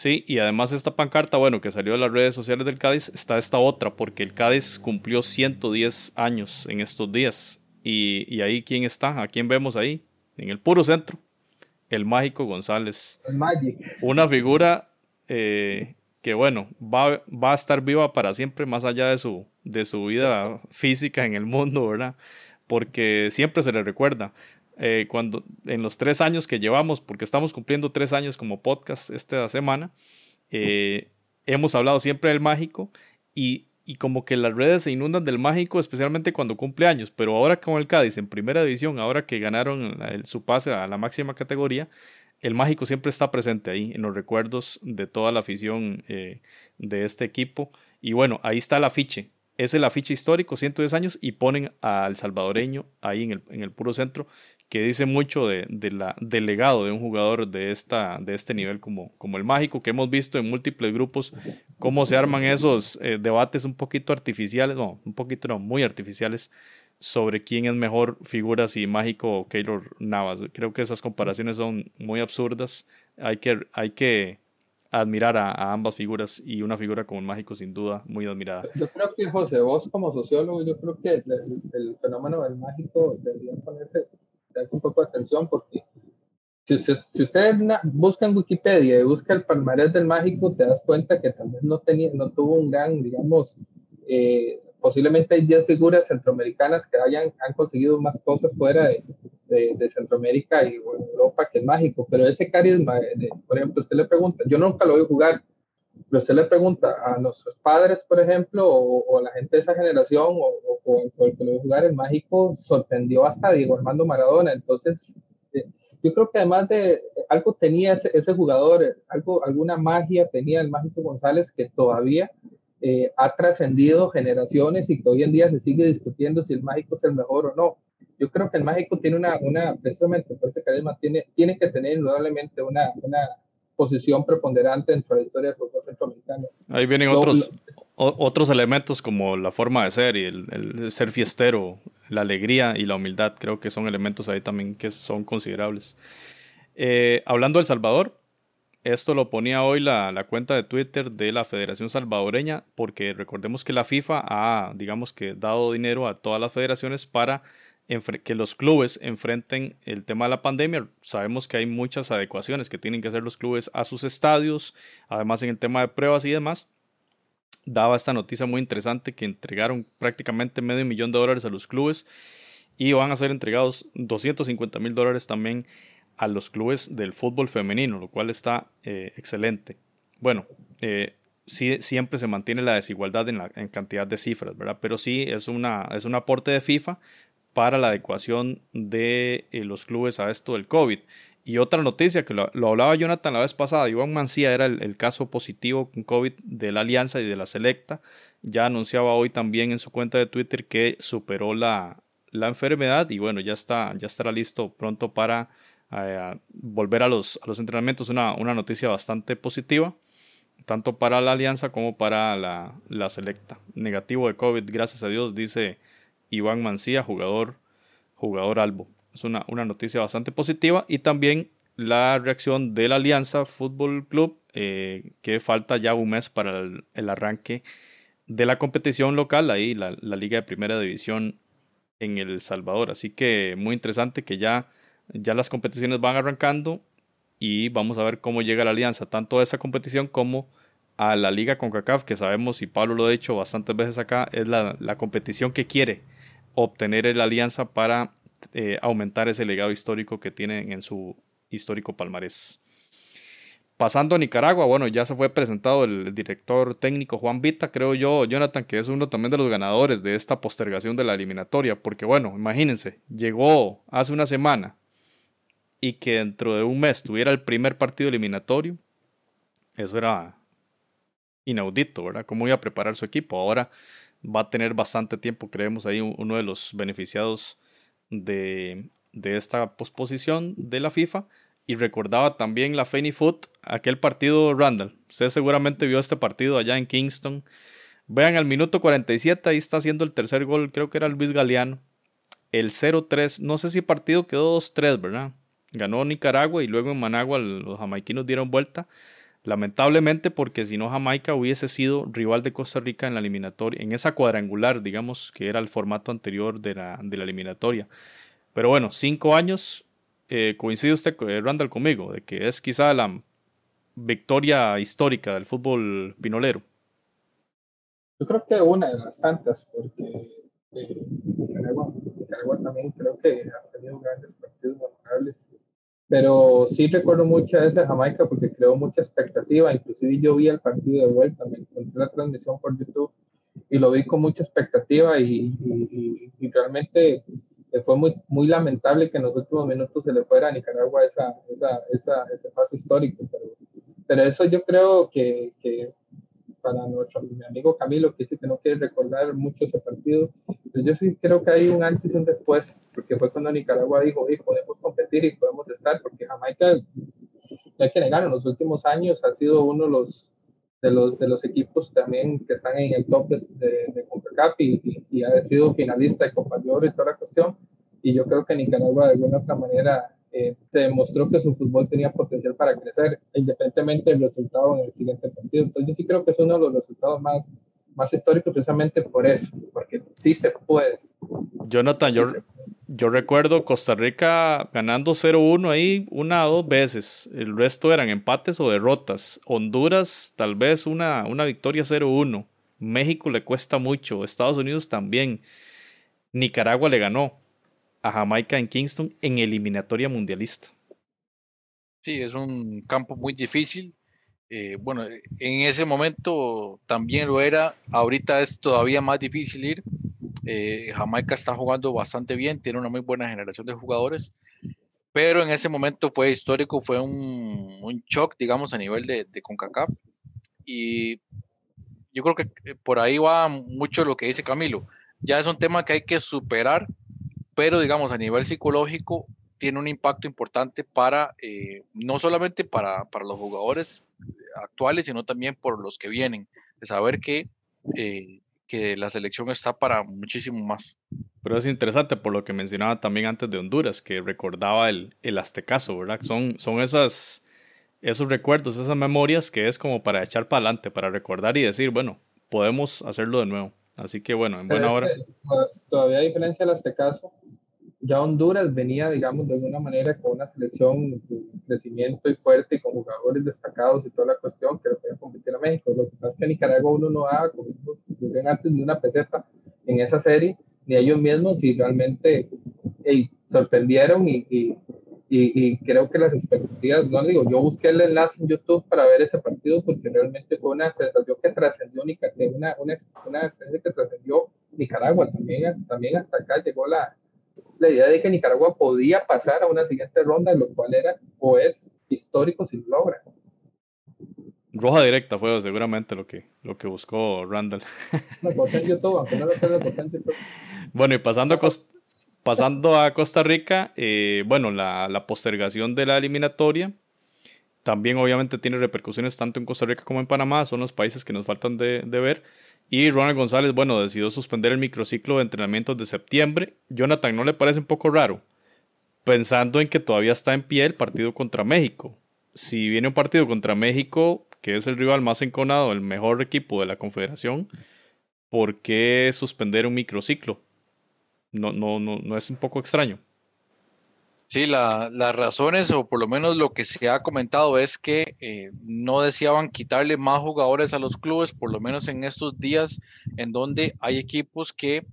Sí, y además esta pancarta, bueno, que salió de las redes sociales del Cádiz, está esta otra, porque el Cádiz cumplió 110 años en estos días. Y, ahí, ¿quién está? ¿A quién vemos ahí? En el puro centro. El mágico González. El Magic. Una figura eh, que, bueno, va, va, a estar viva para siempre, más allá de su, de su vida física en el mundo, ¿verdad? Porque siempre se le recuerda. Eh, cuando en los tres años que llevamos, porque estamos cumpliendo tres años como podcast esta semana, eh, hemos hablado siempre del mágico y como que las redes se inundan del mágico, especialmente cuando cumple años. Pero ahora con el Cádiz en primera división, ahora que ganaron su pase a la máxima categoría, el mágico siempre está presente ahí, en los recuerdos de toda la afición eh, de este equipo. Y bueno, ahí está el afiche. Es el afiche histórico, 110 años, y ponen al salvadoreño ahí en el puro centro que dice mucho de, la, del legado de un jugador de, esta, de este nivel como, como el mágico, que hemos visto en múltiples grupos cómo se arman esos eh, debates un poquito artificiales, no, un poquito no, muy artificiales, sobre quién es mejor figura, si mágico o Keylor Navas. Creo que esas comparaciones son muy absurdas. Hay que, hay que admirar a, ambas figuras y una figura como el mágico sin duda muy admirada. Yo creo que José, vos como sociólogo, yo creo que el, fenómeno del mágico debería ponerse un poco de atención porque si, si, usted busca en Wikipedia y busca el palmarés del mágico, te das cuenta que tal vez no, tenía, no tuvo un gran, digamos, eh, posiblemente hay 10 figuras centroamericanas que hayan, han conseguido más cosas fuera de, de, Centroamérica y Europa que el mágico, pero ese carisma, por ejemplo, usted le pregunta, yo nunca lo voy a jugar, pero usted le pregunta a nuestros padres, por ejemplo, o, a la gente de esa generación, o, o, el que lo jugar, el mágico sorprendió hasta Diego Armando Maradona. Entonces, eh, yo creo que además de algo tenía ese, ese, jugador, algo, alguna magia tenía el mágico González que todavía eh, ha trascendido generaciones y que hoy en día se sigue discutiendo si el mágico es el mejor o no. Yo creo que el mágico tiene una, una precisamente por ese carisma, tiene, tiene que tener indudablemente una, una posición preponderante dentro de la historia del fútbol centroamericano. Ahí vienen otros, otros elementos como la forma de ser y el, ser fiestero, la alegría y la humildad, creo que son elementos ahí también que son considerables. Eh, hablando del Salvador, esto lo ponía hoy la, la, cuenta de Twitter de la Federación Salvadoreña, porque recordemos que la FIFA ha, digamos que, dado dinero a todas las federaciones para que los clubes enfrenten el tema de la pandemia. Sabemos que hay muchas adecuaciones que tienen que hacer los clubes a sus estadios, además en el tema de pruebas y demás. Daba esta noticia muy interesante que entregaron prácticamente medio millón de dólares a los clubes y van a ser entregados 250 mil dólares también a los clubes del fútbol femenino, lo cual está eh, excelente. Bueno, eh, sí, siempre se mantiene la desigualdad en, en cantidad de cifras, ¿verdad? Pero sí es, una, es un aporte de FIFA para la adecuación de eh, los clubes a esto del COVID. Y otra noticia que lo, hablaba Jonathan la vez pasada, Iván Mancía era el, caso positivo con COVID de la Alianza y de la Selecta. Ya anunciaba hoy también en su cuenta de Twitter que superó la, la enfermedad y bueno, ya, está, ya estará listo pronto para eh, volver a los, a los entrenamientos. Una, una noticia bastante positiva, tanto para la Alianza como para la, la Selecta. Negativo de COVID, gracias a Dios, dice Iván Mancía, jugador, jugador Albo. Es una, una noticia bastante positiva y también la reacción de la Alianza Fútbol Club, eh, que falta ya un mes para el, arranque de la competición local, ahí la, Liga de Primera División en El Salvador. Así que muy interesante que ya, ya las competiciones van arrancando y vamos a ver cómo llega la Alianza, tanto a esa competición como a la Liga CONCACAF, que sabemos, y Pablo lo ha dicho bastantes veces acá, es la, la competición que quiere obtener la Alianza para eh, aumentar ese legado histórico que tiene en su histórico palmarés. Pasando a Nicaragua, bueno, ya se fue presentado el director técnico Juan Vita, creo yo, Jonathan, que es uno también de los ganadores de esta postergación de la eliminatoria, porque bueno, imagínense, llegó hace una semana y que dentro de un mes tuviera el primer partido eliminatorio, eso era inaudito, ¿verdad? ¿Cómo iba a preparar su equipo? Ahora va a tener bastante tiempo, creemos ahí uno de los beneficiados de, de esta posposición de la FIFA. Y recordaba también la Fanny Foot, aquel partido Randall. Usted seguramente vio este partido allá en Kingston. Vean al minuto 47, ahí está haciendo el tercer gol, creo que era Luis Galeano. El 0-3, no sé si partido quedó 2-3, ¿verdad? Ganó Nicaragua y luego en Managua los jamaiquinos dieron vuelta. Lamentablemente, porque si no Jamaica hubiese sido rival de Costa Rica en la eliminatoria, en esa cuadrangular, digamos, que era el formato anterior de la, de la eliminatoria. Pero bueno, cinco años, eh, coincide usted, eh, Randall, conmigo, de que es quizá la victoria histórica del fútbol pinolero. Yo creo que una de las tantas, porque eh, Nicaragua, también creo que ha tenido grandes partidos memorables pero sí recuerdo mucho a ese Jamaica porque creó mucha expectativa, inclusive yo vi el partido de vuelta, me encontré la transmisión por YouTube y lo vi con mucha expectativa y, y, realmente fue muy, muy lamentable que en los últimos minutos se le fuera a Nicaragua esa, esa, esa, ese paso histórico, pero, pero eso yo creo que, que para nuestro mi amigo Camilo, que dice que no quiere recordar mucho ese partido. Pues yo sí creo que hay un antes y un después, porque fue cuando Nicaragua dijo, podemos competir y podemos estar, porque Jamaica, hay que negar, en los últimos años ha sido uno de los, de los, de los equipos también que están en el top de, de, CONCACAF y, y, ha sido finalista de Copa de Oro y toda la cuestión. Y yo creo que Nicaragua de alguna otra manera eh, se demostró que su fútbol tenía potencial para crecer, independientemente del resultado en el siguiente partido. Entonces yo sí creo que es uno de los resultados más, más históricos precisamente por eso, porque sí se puede. Jonathan, yo, yo recuerdo Costa Rica ganando 0-1 ahí una o dos veces, el resto eran empates o derrotas. Honduras tal vez una, una victoria 0-1. México le cuesta mucho, Estados Unidos también. Nicaragua le ganó a Jamaica en Kingston en eliminatoria mundialista. Sí, es un campo muy difícil. Eh, bueno, en ese momento también lo era. Ahorita es todavía más difícil ir. Eh, Jamaica está jugando bastante bien, tiene una muy buena generación de jugadores, pero en ese momento fue histórico, fue un, un shock, digamos, a nivel de, de CONCACAF. Y yo creo que por ahí va mucho lo que dice Camilo. Ya es un tema que hay que superar pero digamos a nivel psicológico tiene un impacto importante para, eh, no solamente para, para, los jugadores actuales, sino también por los que vienen, de saber que, eh, que la selección está para muchísimo más. Pero es interesante por lo que mencionaba también antes de Honduras, que recordaba el, el Aztecaso, ¿verdad? Son, son esas, esos recuerdos, esas memorias que es como para echar para adelante, para recordar y decir, bueno, podemos hacerlo de nuevo. Así que bueno, en buena hora. Todavía hay diferencia del Aztecaso, ya Honduras venía, digamos, de alguna manera con una selección de crecimiento y fuerte y con jugadores destacados y toda la cuestión que lo podía competir a México. Lo que pasa es que Nicaragua uno no ha, como dicen antes, de una peseta en esa serie, ni ellos mismos, y realmente sorprendieron y, y, y, creo que las expectativas, no digo, yo busqué el enlace en YouTube para ver ese partido porque realmente fue una sensación que trascendió, una, una, una experiencia que trascendió Nicaragua, también, también hasta acá llegó la, la idea de que Nicaragua podía pasar a una siguiente ronda, lo cual era o es histórico si lo logra. Roja directa fue seguramente lo que, lo que buscó Randall. Bueno, y pasando a, pasando a Costa Rica, eh, bueno, la, postergación de la eliminatoria también obviamente tiene repercusiones tanto en Costa Rica como en Panamá, son los países que nos faltan de, de ver. Y Ronald González, bueno, decidió suspender el microciclo de entrenamientos de septiembre. Jonathan, ¿no le parece un poco raro? pensando en que todavía está en pie el partido contra México. Si viene un partido contra México, que es el rival más enconado, el mejor equipo de la Confederación, ¿por qué suspender un microciclo? No, no, no, no es un poco extraño. Sí, las razones, o por lo menos lo que se ha comentado, es que eh, no deseaban quitarle más jugadores a los clubes, por lo menos en estos días en donde hay equipos que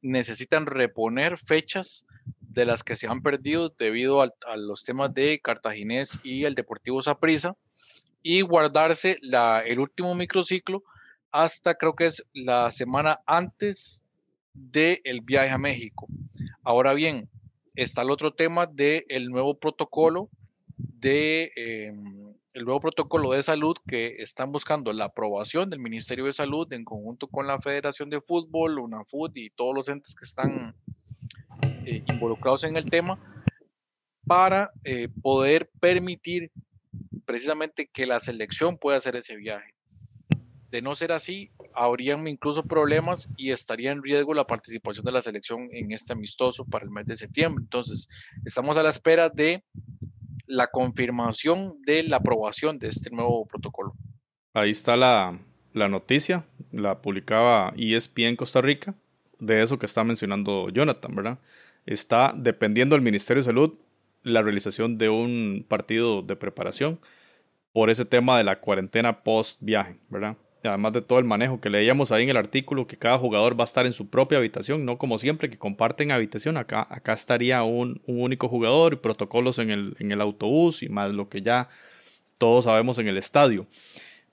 necesitan reponer fechas de las que se han perdido debido a, los temas de Cartaginés y el Deportivo Saprissa y guardarse la, el último microciclo hasta creo que es la semana antes del viaje a México. Ahora bien, está el otro tema del el nuevo protocolo de em, el nuevo protocolo de salud que están buscando la aprobación del Ministerio de Salud en conjunto con la Federación de Fútbol, UNAFUT y todos los entes que están eh, involucrados en el tema para eh, poder permitir precisamente que la selección pueda hacer ese viaje. De no ser así, habrían incluso problemas y estaría en riesgo la participación de la selección en este amistoso para el mes de septiembre. Entonces, estamos a la espera de la confirmación de la aprobación de este nuevo protocolo. Ahí está la, la noticia, la publicaba ESPN Costa Rica, de eso que está mencionando Jonathan, ¿verdad? Está dependiendo del Ministerio de Salud la realización de un partido de preparación por ese tema de la cuarentena post viaje, ¿verdad? Además de todo el manejo que leíamos ahí en el artículo, que cada jugador va a estar en su propia habitación, no como siempre que comparten habitación, acá, acá estaría un, único jugador y protocolos en el, en el autobús y más lo que ya todos sabemos en el estadio.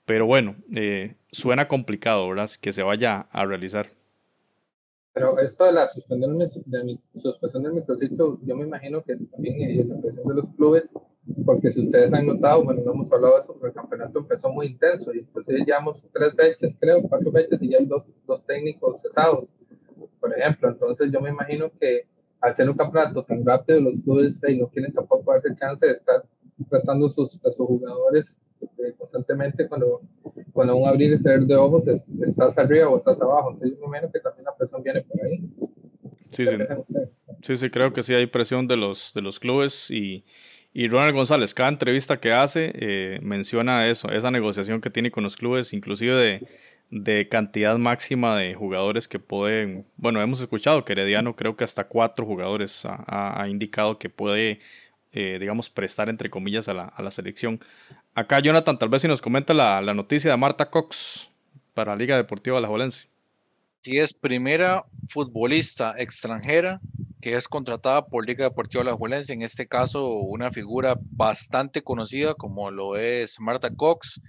Pero bueno, eh, suena complicado, ¿verdad? Que se vaya a realizar. Pero esto de la suspensión, de, suspensión del microciclo, yo me imagino que también es la presión de los clubes porque si ustedes han notado, bueno, no hemos hablado de eso, pero el campeonato empezó muy intenso y entonces llevamos tres fechas, creo, cuatro fechas y ya hay dos, dos técnicos cesados, por ejemplo. Entonces yo me imagino que al ser un campeonato tan rápido, los clubes no quieren tampoco darse chance de estar prestando sus, a sus jugadores eh, constantemente cuando, cuando un abrir y cerrar de ojos estás arriba o estás abajo. Entonces yo me imagino que también la presión viene por ahí. Sí, sí. Sí, sí, creo que sí hay presión de los, de los clubes y, y Ronald González, cada entrevista que hace eh, menciona eso, esa negociación que tiene con los clubes, inclusive de, cantidad máxima de jugadores que pueden, bueno, hemos escuchado que Herediano creo que hasta cuatro jugadores ha, indicado que puede, eh, digamos, prestar entre comillas a la, selección. Acá Jonathan, tal vez si nos comenta la, la noticia de Marta Cox para la Liga Deportiva La Sí, es primera futbolista extranjera que es contratada por Liga Deportiva La Juelense, en este caso una figura bastante conocida como lo es Marta Cox,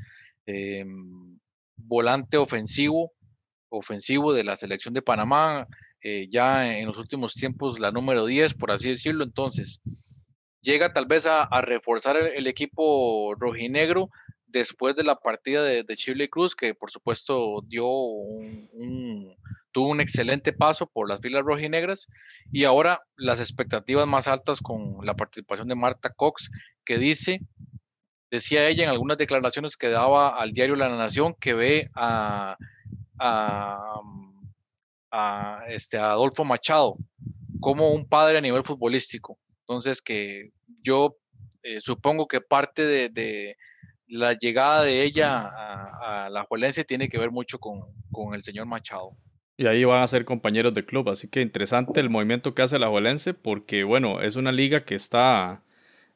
em, volante ofensivo, ofensivo de la selección de Panamá, eh, ya en los últimos tiempos la número 10, por así decirlo, entonces llega tal vez a, reforzar el, equipo rojinegro después de la partida de, de Chile Cruz, que por supuesto dio un tuvo un excelente paso por las filas rojinegras y ahora las expectativas más altas con la participación de Marta Cox, que dice, decía ella en algunas declaraciones que daba al diario La Nación, que ve a, a, este, Adolfo Machado como un padre a nivel futbolístico. Entonces, que yo eh, supongo que parte de, la llegada de ella a, la Juelense tiene que ver mucho con, con el señor Machado. Y ahí van a ser compañeros de club. Así que interesante el movimiento que hace la Juelense, porque bueno, es una liga que está,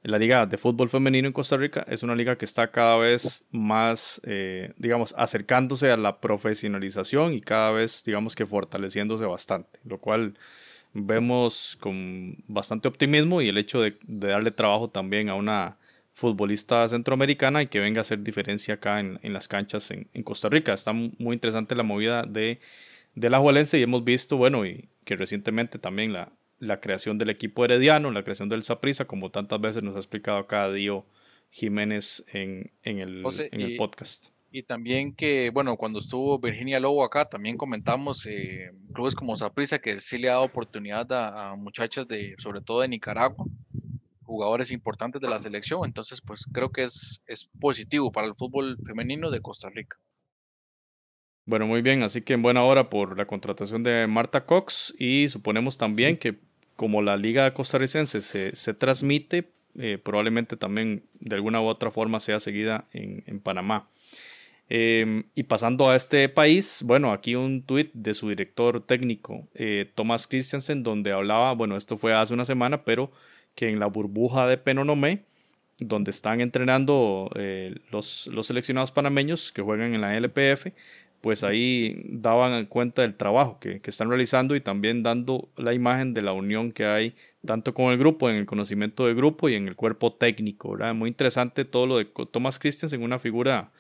la liga de fútbol femenino en Costa Rica, es una liga que está cada vez más, eh, digamos, acercándose a la profesionalización y cada vez, digamos que fortaleciéndose bastante, lo cual vemos con bastante optimismo y el hecho de, darle trabajo también a una futbolista centroamericana y que venga a hacer diferencia acá en, las canchas en, en Costa Rica. Está muy interesante la movida de de la Juelense y hemos visto, bueno, y que recientemente también la, la creación del equipo herediano, la creación del Saprisa, como tantas veces nos ha explicado acá Dio Jiménez en, en, el, en el podcast. Y también que, bueno, cuando estuvo Virginia Lobo acá, también comentamos eh, clubes como Saprisa que sí le ha dado oportunidad a, muchachas de, sobre todo de Nicaragua, jugadores importantes de la selección. Entonces, pues creo que es, es positivo para el fútbol femenino de Costa Rica. Bueno, muy bien, así que en buena hora por la contratación de Marta Cox y suponemos también que como la liga costarricense se, se transmite, eh, probablemente también de alguna u otra forma sea seguida en, en Panamá. Em, y pasando a este país, bueno, aquí un tuit de su director técnico, eh, Thomas Christiansen, donde hablaba, bueno, esto fue hace una semana, pero que en la burbuja de Penonomé, donde están entrenando eh, los, los seleccionados panameños que juegan en la LPF, pues ahí daban cuenta del trabajo que, que, están realizando y también dando la imagen de la unión que hay tanto con el grupo, en el conocimiento del grupo y en el cuerpo técnico. ¿verdad? Muy interesante todo lo de Thomas Christensen, una figura,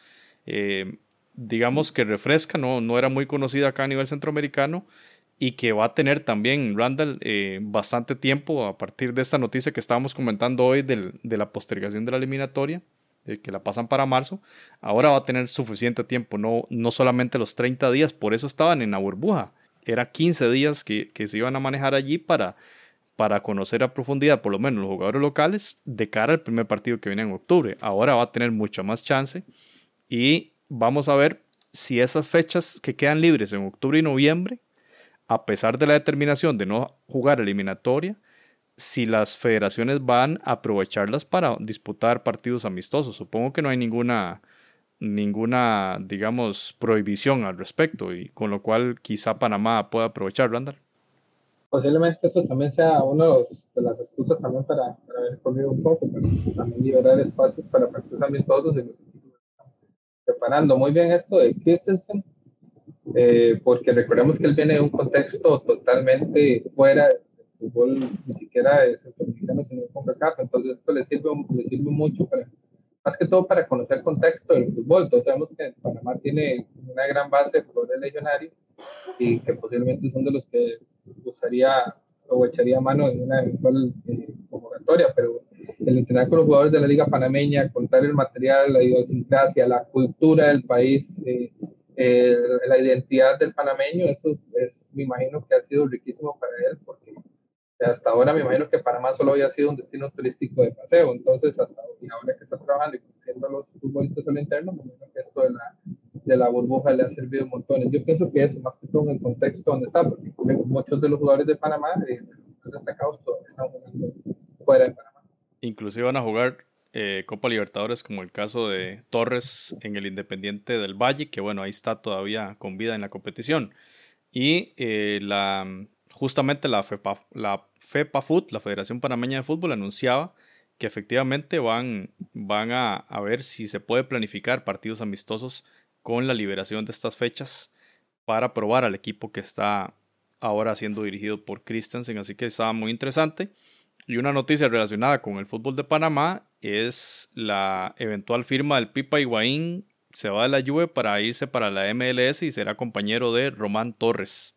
eh, digamos que refresca, ¿no? no era muy conocida acá a nivel centroamericano y que va a tener también Randall eh, bastante tiempo a partir de esta noticia que estábamos comentando hoy del, de la postergación de la eliminatoria que la pasan para marzo, ahora va a tener suficiente tiempo, no, no solamente los 30 días, por eso estaban en la burbuja. Era 15 días que, que se iban a manejar allí para, para conocer a profundidad, por lo menos los jugadores locales, de cara al primer partido que viene en octubre. Ahora va a tener mucha más chance y vamos a ver si esas fechas que quedan libres en octubre y noviembre, a pesar de la determinación de no jugar eliminatoria, si las federaciones van a aprovecharlas para disputar partidos amistosos. Supongo que no hay ninguna, ninguna, digamos, prohibición al respecto y con lo cual quizá Panamá pueda aprovechar, Randall. Posiblemente eso también sea una de las excusas también para, para haber corrido un poco, también liberar espacios para partidos amistosos y preparando muy bien esto de Christensen, eh, porque recordemos que él viene de un contexto totalmente fuera fútbol ni siquiera centroamericano, sino con CACAF, entonces esto le sirve, le sirve mucho para, más que todo para conocer el contexto del fútbol. Entonces sabemos que Panamá tiene una gran base de jugadores legionarios y que posiblemente son de los que usaría o echaría mano en una eventual eh, convocatoria, pero el entrenar con los jugadores de la Liga Panameña, contar el material, la idiosincrasia, la cultura del país, eh, eh, la identidad del panameño, eso es, me imagino que ha sido riquísimo para él, porque hasta ahora me imagino que Panamá solo había sido un destino turístico de paseo, entonces hasta ahora que está trabajando y conociendo a los futbolistas al interno, me imagino que esto de la, de la burbuja le ha servido montón. Yo pienso que eso, más que todo en el contexto donde está, porque muchos de los jugadores de Panamá, eh, destacados, están jugando fuera de Panamá. Inclusive van a jugar eh, Copa Libertadores como el caso de Torres en el Independiente del Valle, que bueno, ahí está todavía con vida en la competición. Y eh, la justamente la FEPA, la FEPAFUT, la Federación Panameña de Fútbol, anunciaba que efectivamente van, van a, a, ver si se puede planificar partidos amistosos con la liberación de estas fechas para probar al equipo que está ahora siendo dirigido por Christensen, así que estaba muy interesante. Y una noticia relacionada con el fútbol de Panamá es la eventual firma del Pipa Higuaín, se va de la Juve para irse para la MLS y será compañero de Román Torres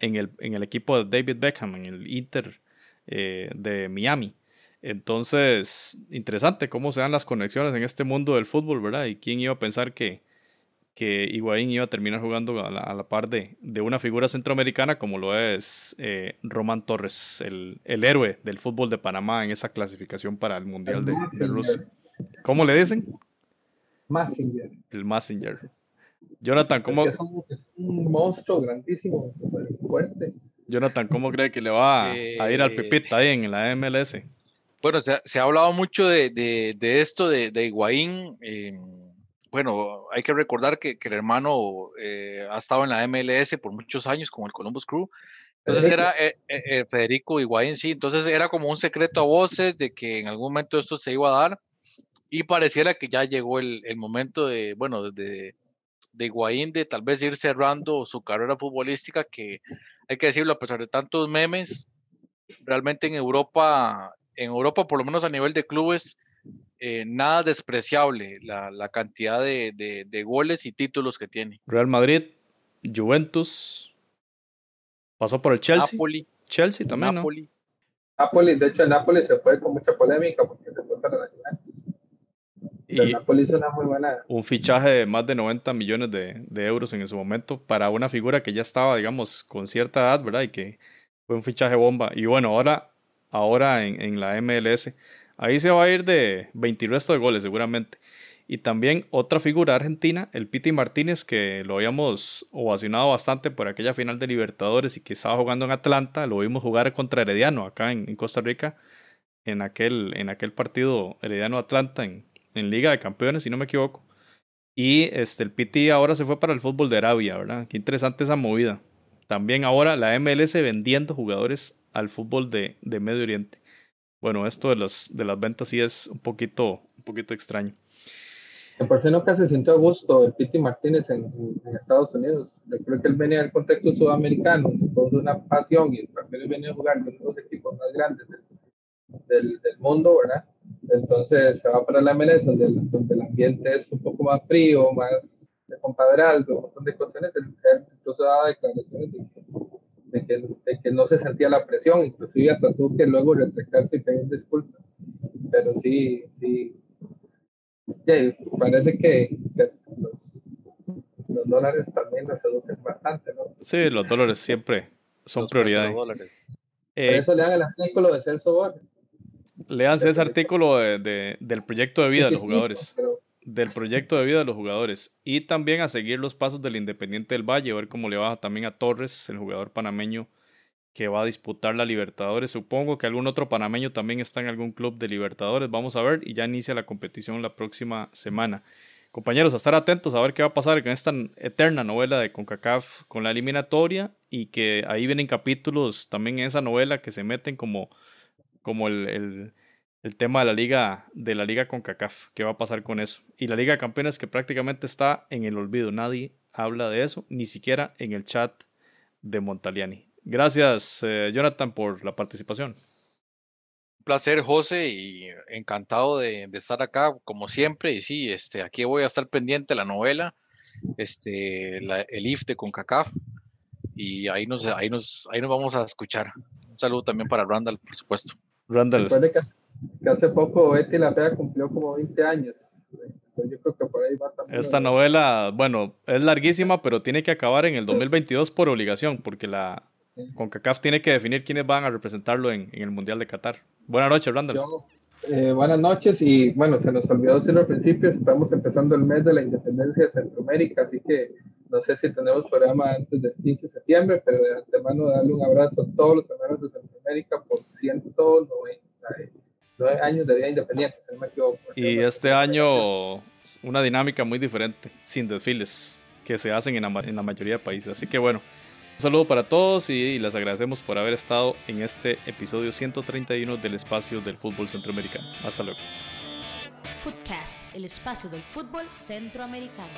en el, en el equipo de David Beckham, en el Inter eh, de Miami. Entonces, interesante cómo se dan las conexiones en este mundo del fútbol, ¿verdad? Y quién iba a pensar que, que Higuaín iba a terminar jugando a la, par de, de, una figura centroamericana como lo es eh, Román Torres, el, el, héroe del fútbol de Panamá en esa clasificación para el Mundial de, de Rusia. ¿Cómo le dicen? Massinger. El Massinger. Jonathan, ¿cómo? Es, un, monstruo grandísimo, fuerte. Jonathan, ¿cómo cree que le va a, ir al Pepita ahí en la MLS? Bueno, se, se ha hablado mucho de, de, de esto de, de Higuaín. Eh, bueno, hay que recordar que, que el hermano eh, ha estado en la MLS por muchos años con el Columbus Crew. Entonces era eh, eh, Federico Higuaín, sí. Entonces era como un secreto a voces de que en algún momento esto se iba a dar y pareciera que ya llegó el, el momento de, bueno, de, de Higuaín de tal vez ir cerrando su carrera futbolística, que hay que decirlo, a pesar de tantos memes, realmente en Europa, en Europa por lo menos a nivel de clubes, eh, nada despreciable la, la cantidad de, de, de, goles y títulos que tiene. Real Madrid, Juventus, pasó por el Chelsea. Napoli. Chelsea también, Napoli. ¿no? Napoli, de hecho, Napoli se fue con mucha polémica porque se fue para la Juventus. Y Napoli hizo una muy buena. un fichaje de más de 90 millones de, de, euros en su momento para una figura que ya estaba, digamos, con cierta edad, ¿verdad? Y que fue un fichaje bomba. Y bueno, ahora, ahora en, en la MLS, ahí se va a ir de 20 resto de goles seguramente. Y también otra figura argentina, el Piti Martínez, que lo habíamos ovacionado bastante por aquella final de Libertadores y que estaba jugando en Atlanta. Lo vimos jugar contra Herediano acá en, Costa Rica, en aquel, en aquel partido Herediano-Atlanta en, en, Liga de Campeones, si no me equivoco. Y este, el Piti ahora se fue para el fútbol de Arabia, ¿verdad? Qué interesante esa movida. También ahora la MLS vendiendo jugadores al fútbol de, de Medio Oriente. Bueno, esto de, los, de las ventas sí es un poquito, un poquito extraño. Por si nunca se sintió a gusto el Piti Martínez en, Estados Unidos. Yo creo que él venía del contexto sudamericano, con una pasión y también venía a jugar con los equipos más grandes del, del, mundo, ¿verdad? Entonces se va para la MLS, donde, donde, el ambiente es un poco más frío, más de compadrazgo, un montón de cuestiones. Él, incluso daba declaraciones de que, de, que, no se sentía la presión, inclusive hasta tuvo que luego retractarse y pedir disculpas. Pero sí, sí, parece que, los, los, dólares también nos seducen bastante, ¿no? Sí, los dólares siempre son prioridad. Por eh, eso lean el artículo de Celso Borges. Leanse ese artículo de, del proyecto de vida de los jugadores. Del proyecto de vida de los jugadores. Y también a seguir los pasos del Independiente del Valle, a ver cómo le va también a Torres, el jugador panameño que va a disputar la Libertadores. Supongo que algún otro panameño también está en algún club de Libertadores. Vamos a ver y ya inicia la competición la próxima semana. Compañeros, a estar atentos a ver qué va a pasar con esta eterna novela de CONCACAF con la eliminatoria y que ahí vienen capítulos también en esa novela que se meten como, como el, tema de la liga de la liga CONCACAF. ¿Qué va a pasar con eso? Y la Liga de Campeones que prácticamente está en el olvido. Nadie habla de eso, ni siquiera en el chat de Montaliani. Gracias, eh, Jonathan, por la participación. Un placer, José, y encantado de, estar acá, como siempre. Y sí, este, aquí voy a estar pendiente de la novela, este, el IF de CONCACAF, y ahí nos, ahí, nos, ahí nos vamos a escuchar. Un saludo también para Randall, por supuesto. Randall. Que, hace poco Betty La Fea cumplió como 20 años. Yo creo que por ahí va también Esta novela, bueno, es larguísima, pero tiene que acabar en el 2022 por obligación, porque la, CONCACAF tiene que definir quiénes van a representarlo en, el Mundial de Qatar. Buenas noches, Randall. Eh, buenas noches y bueno, se nos olvidó decirlo al principio, estamos empezando el mes de la independencia de Centroamérica, así que no sé si tenemos programa antes del 15 de septiembre, pero de antemano darle un abrazo a todos los hermanos de Centroamérica por años de vida independiente. Y este año una dinámica muy diferente, sin desfiles, que se hacen en la, mayoría de países. Así que bueno, un saludo para todos y, y les agradecemos por haber estado en este episodio 131 del espacio del fútbol centroamericano. Hasta luego. Footcast, el espacio del fútbol centroamericano.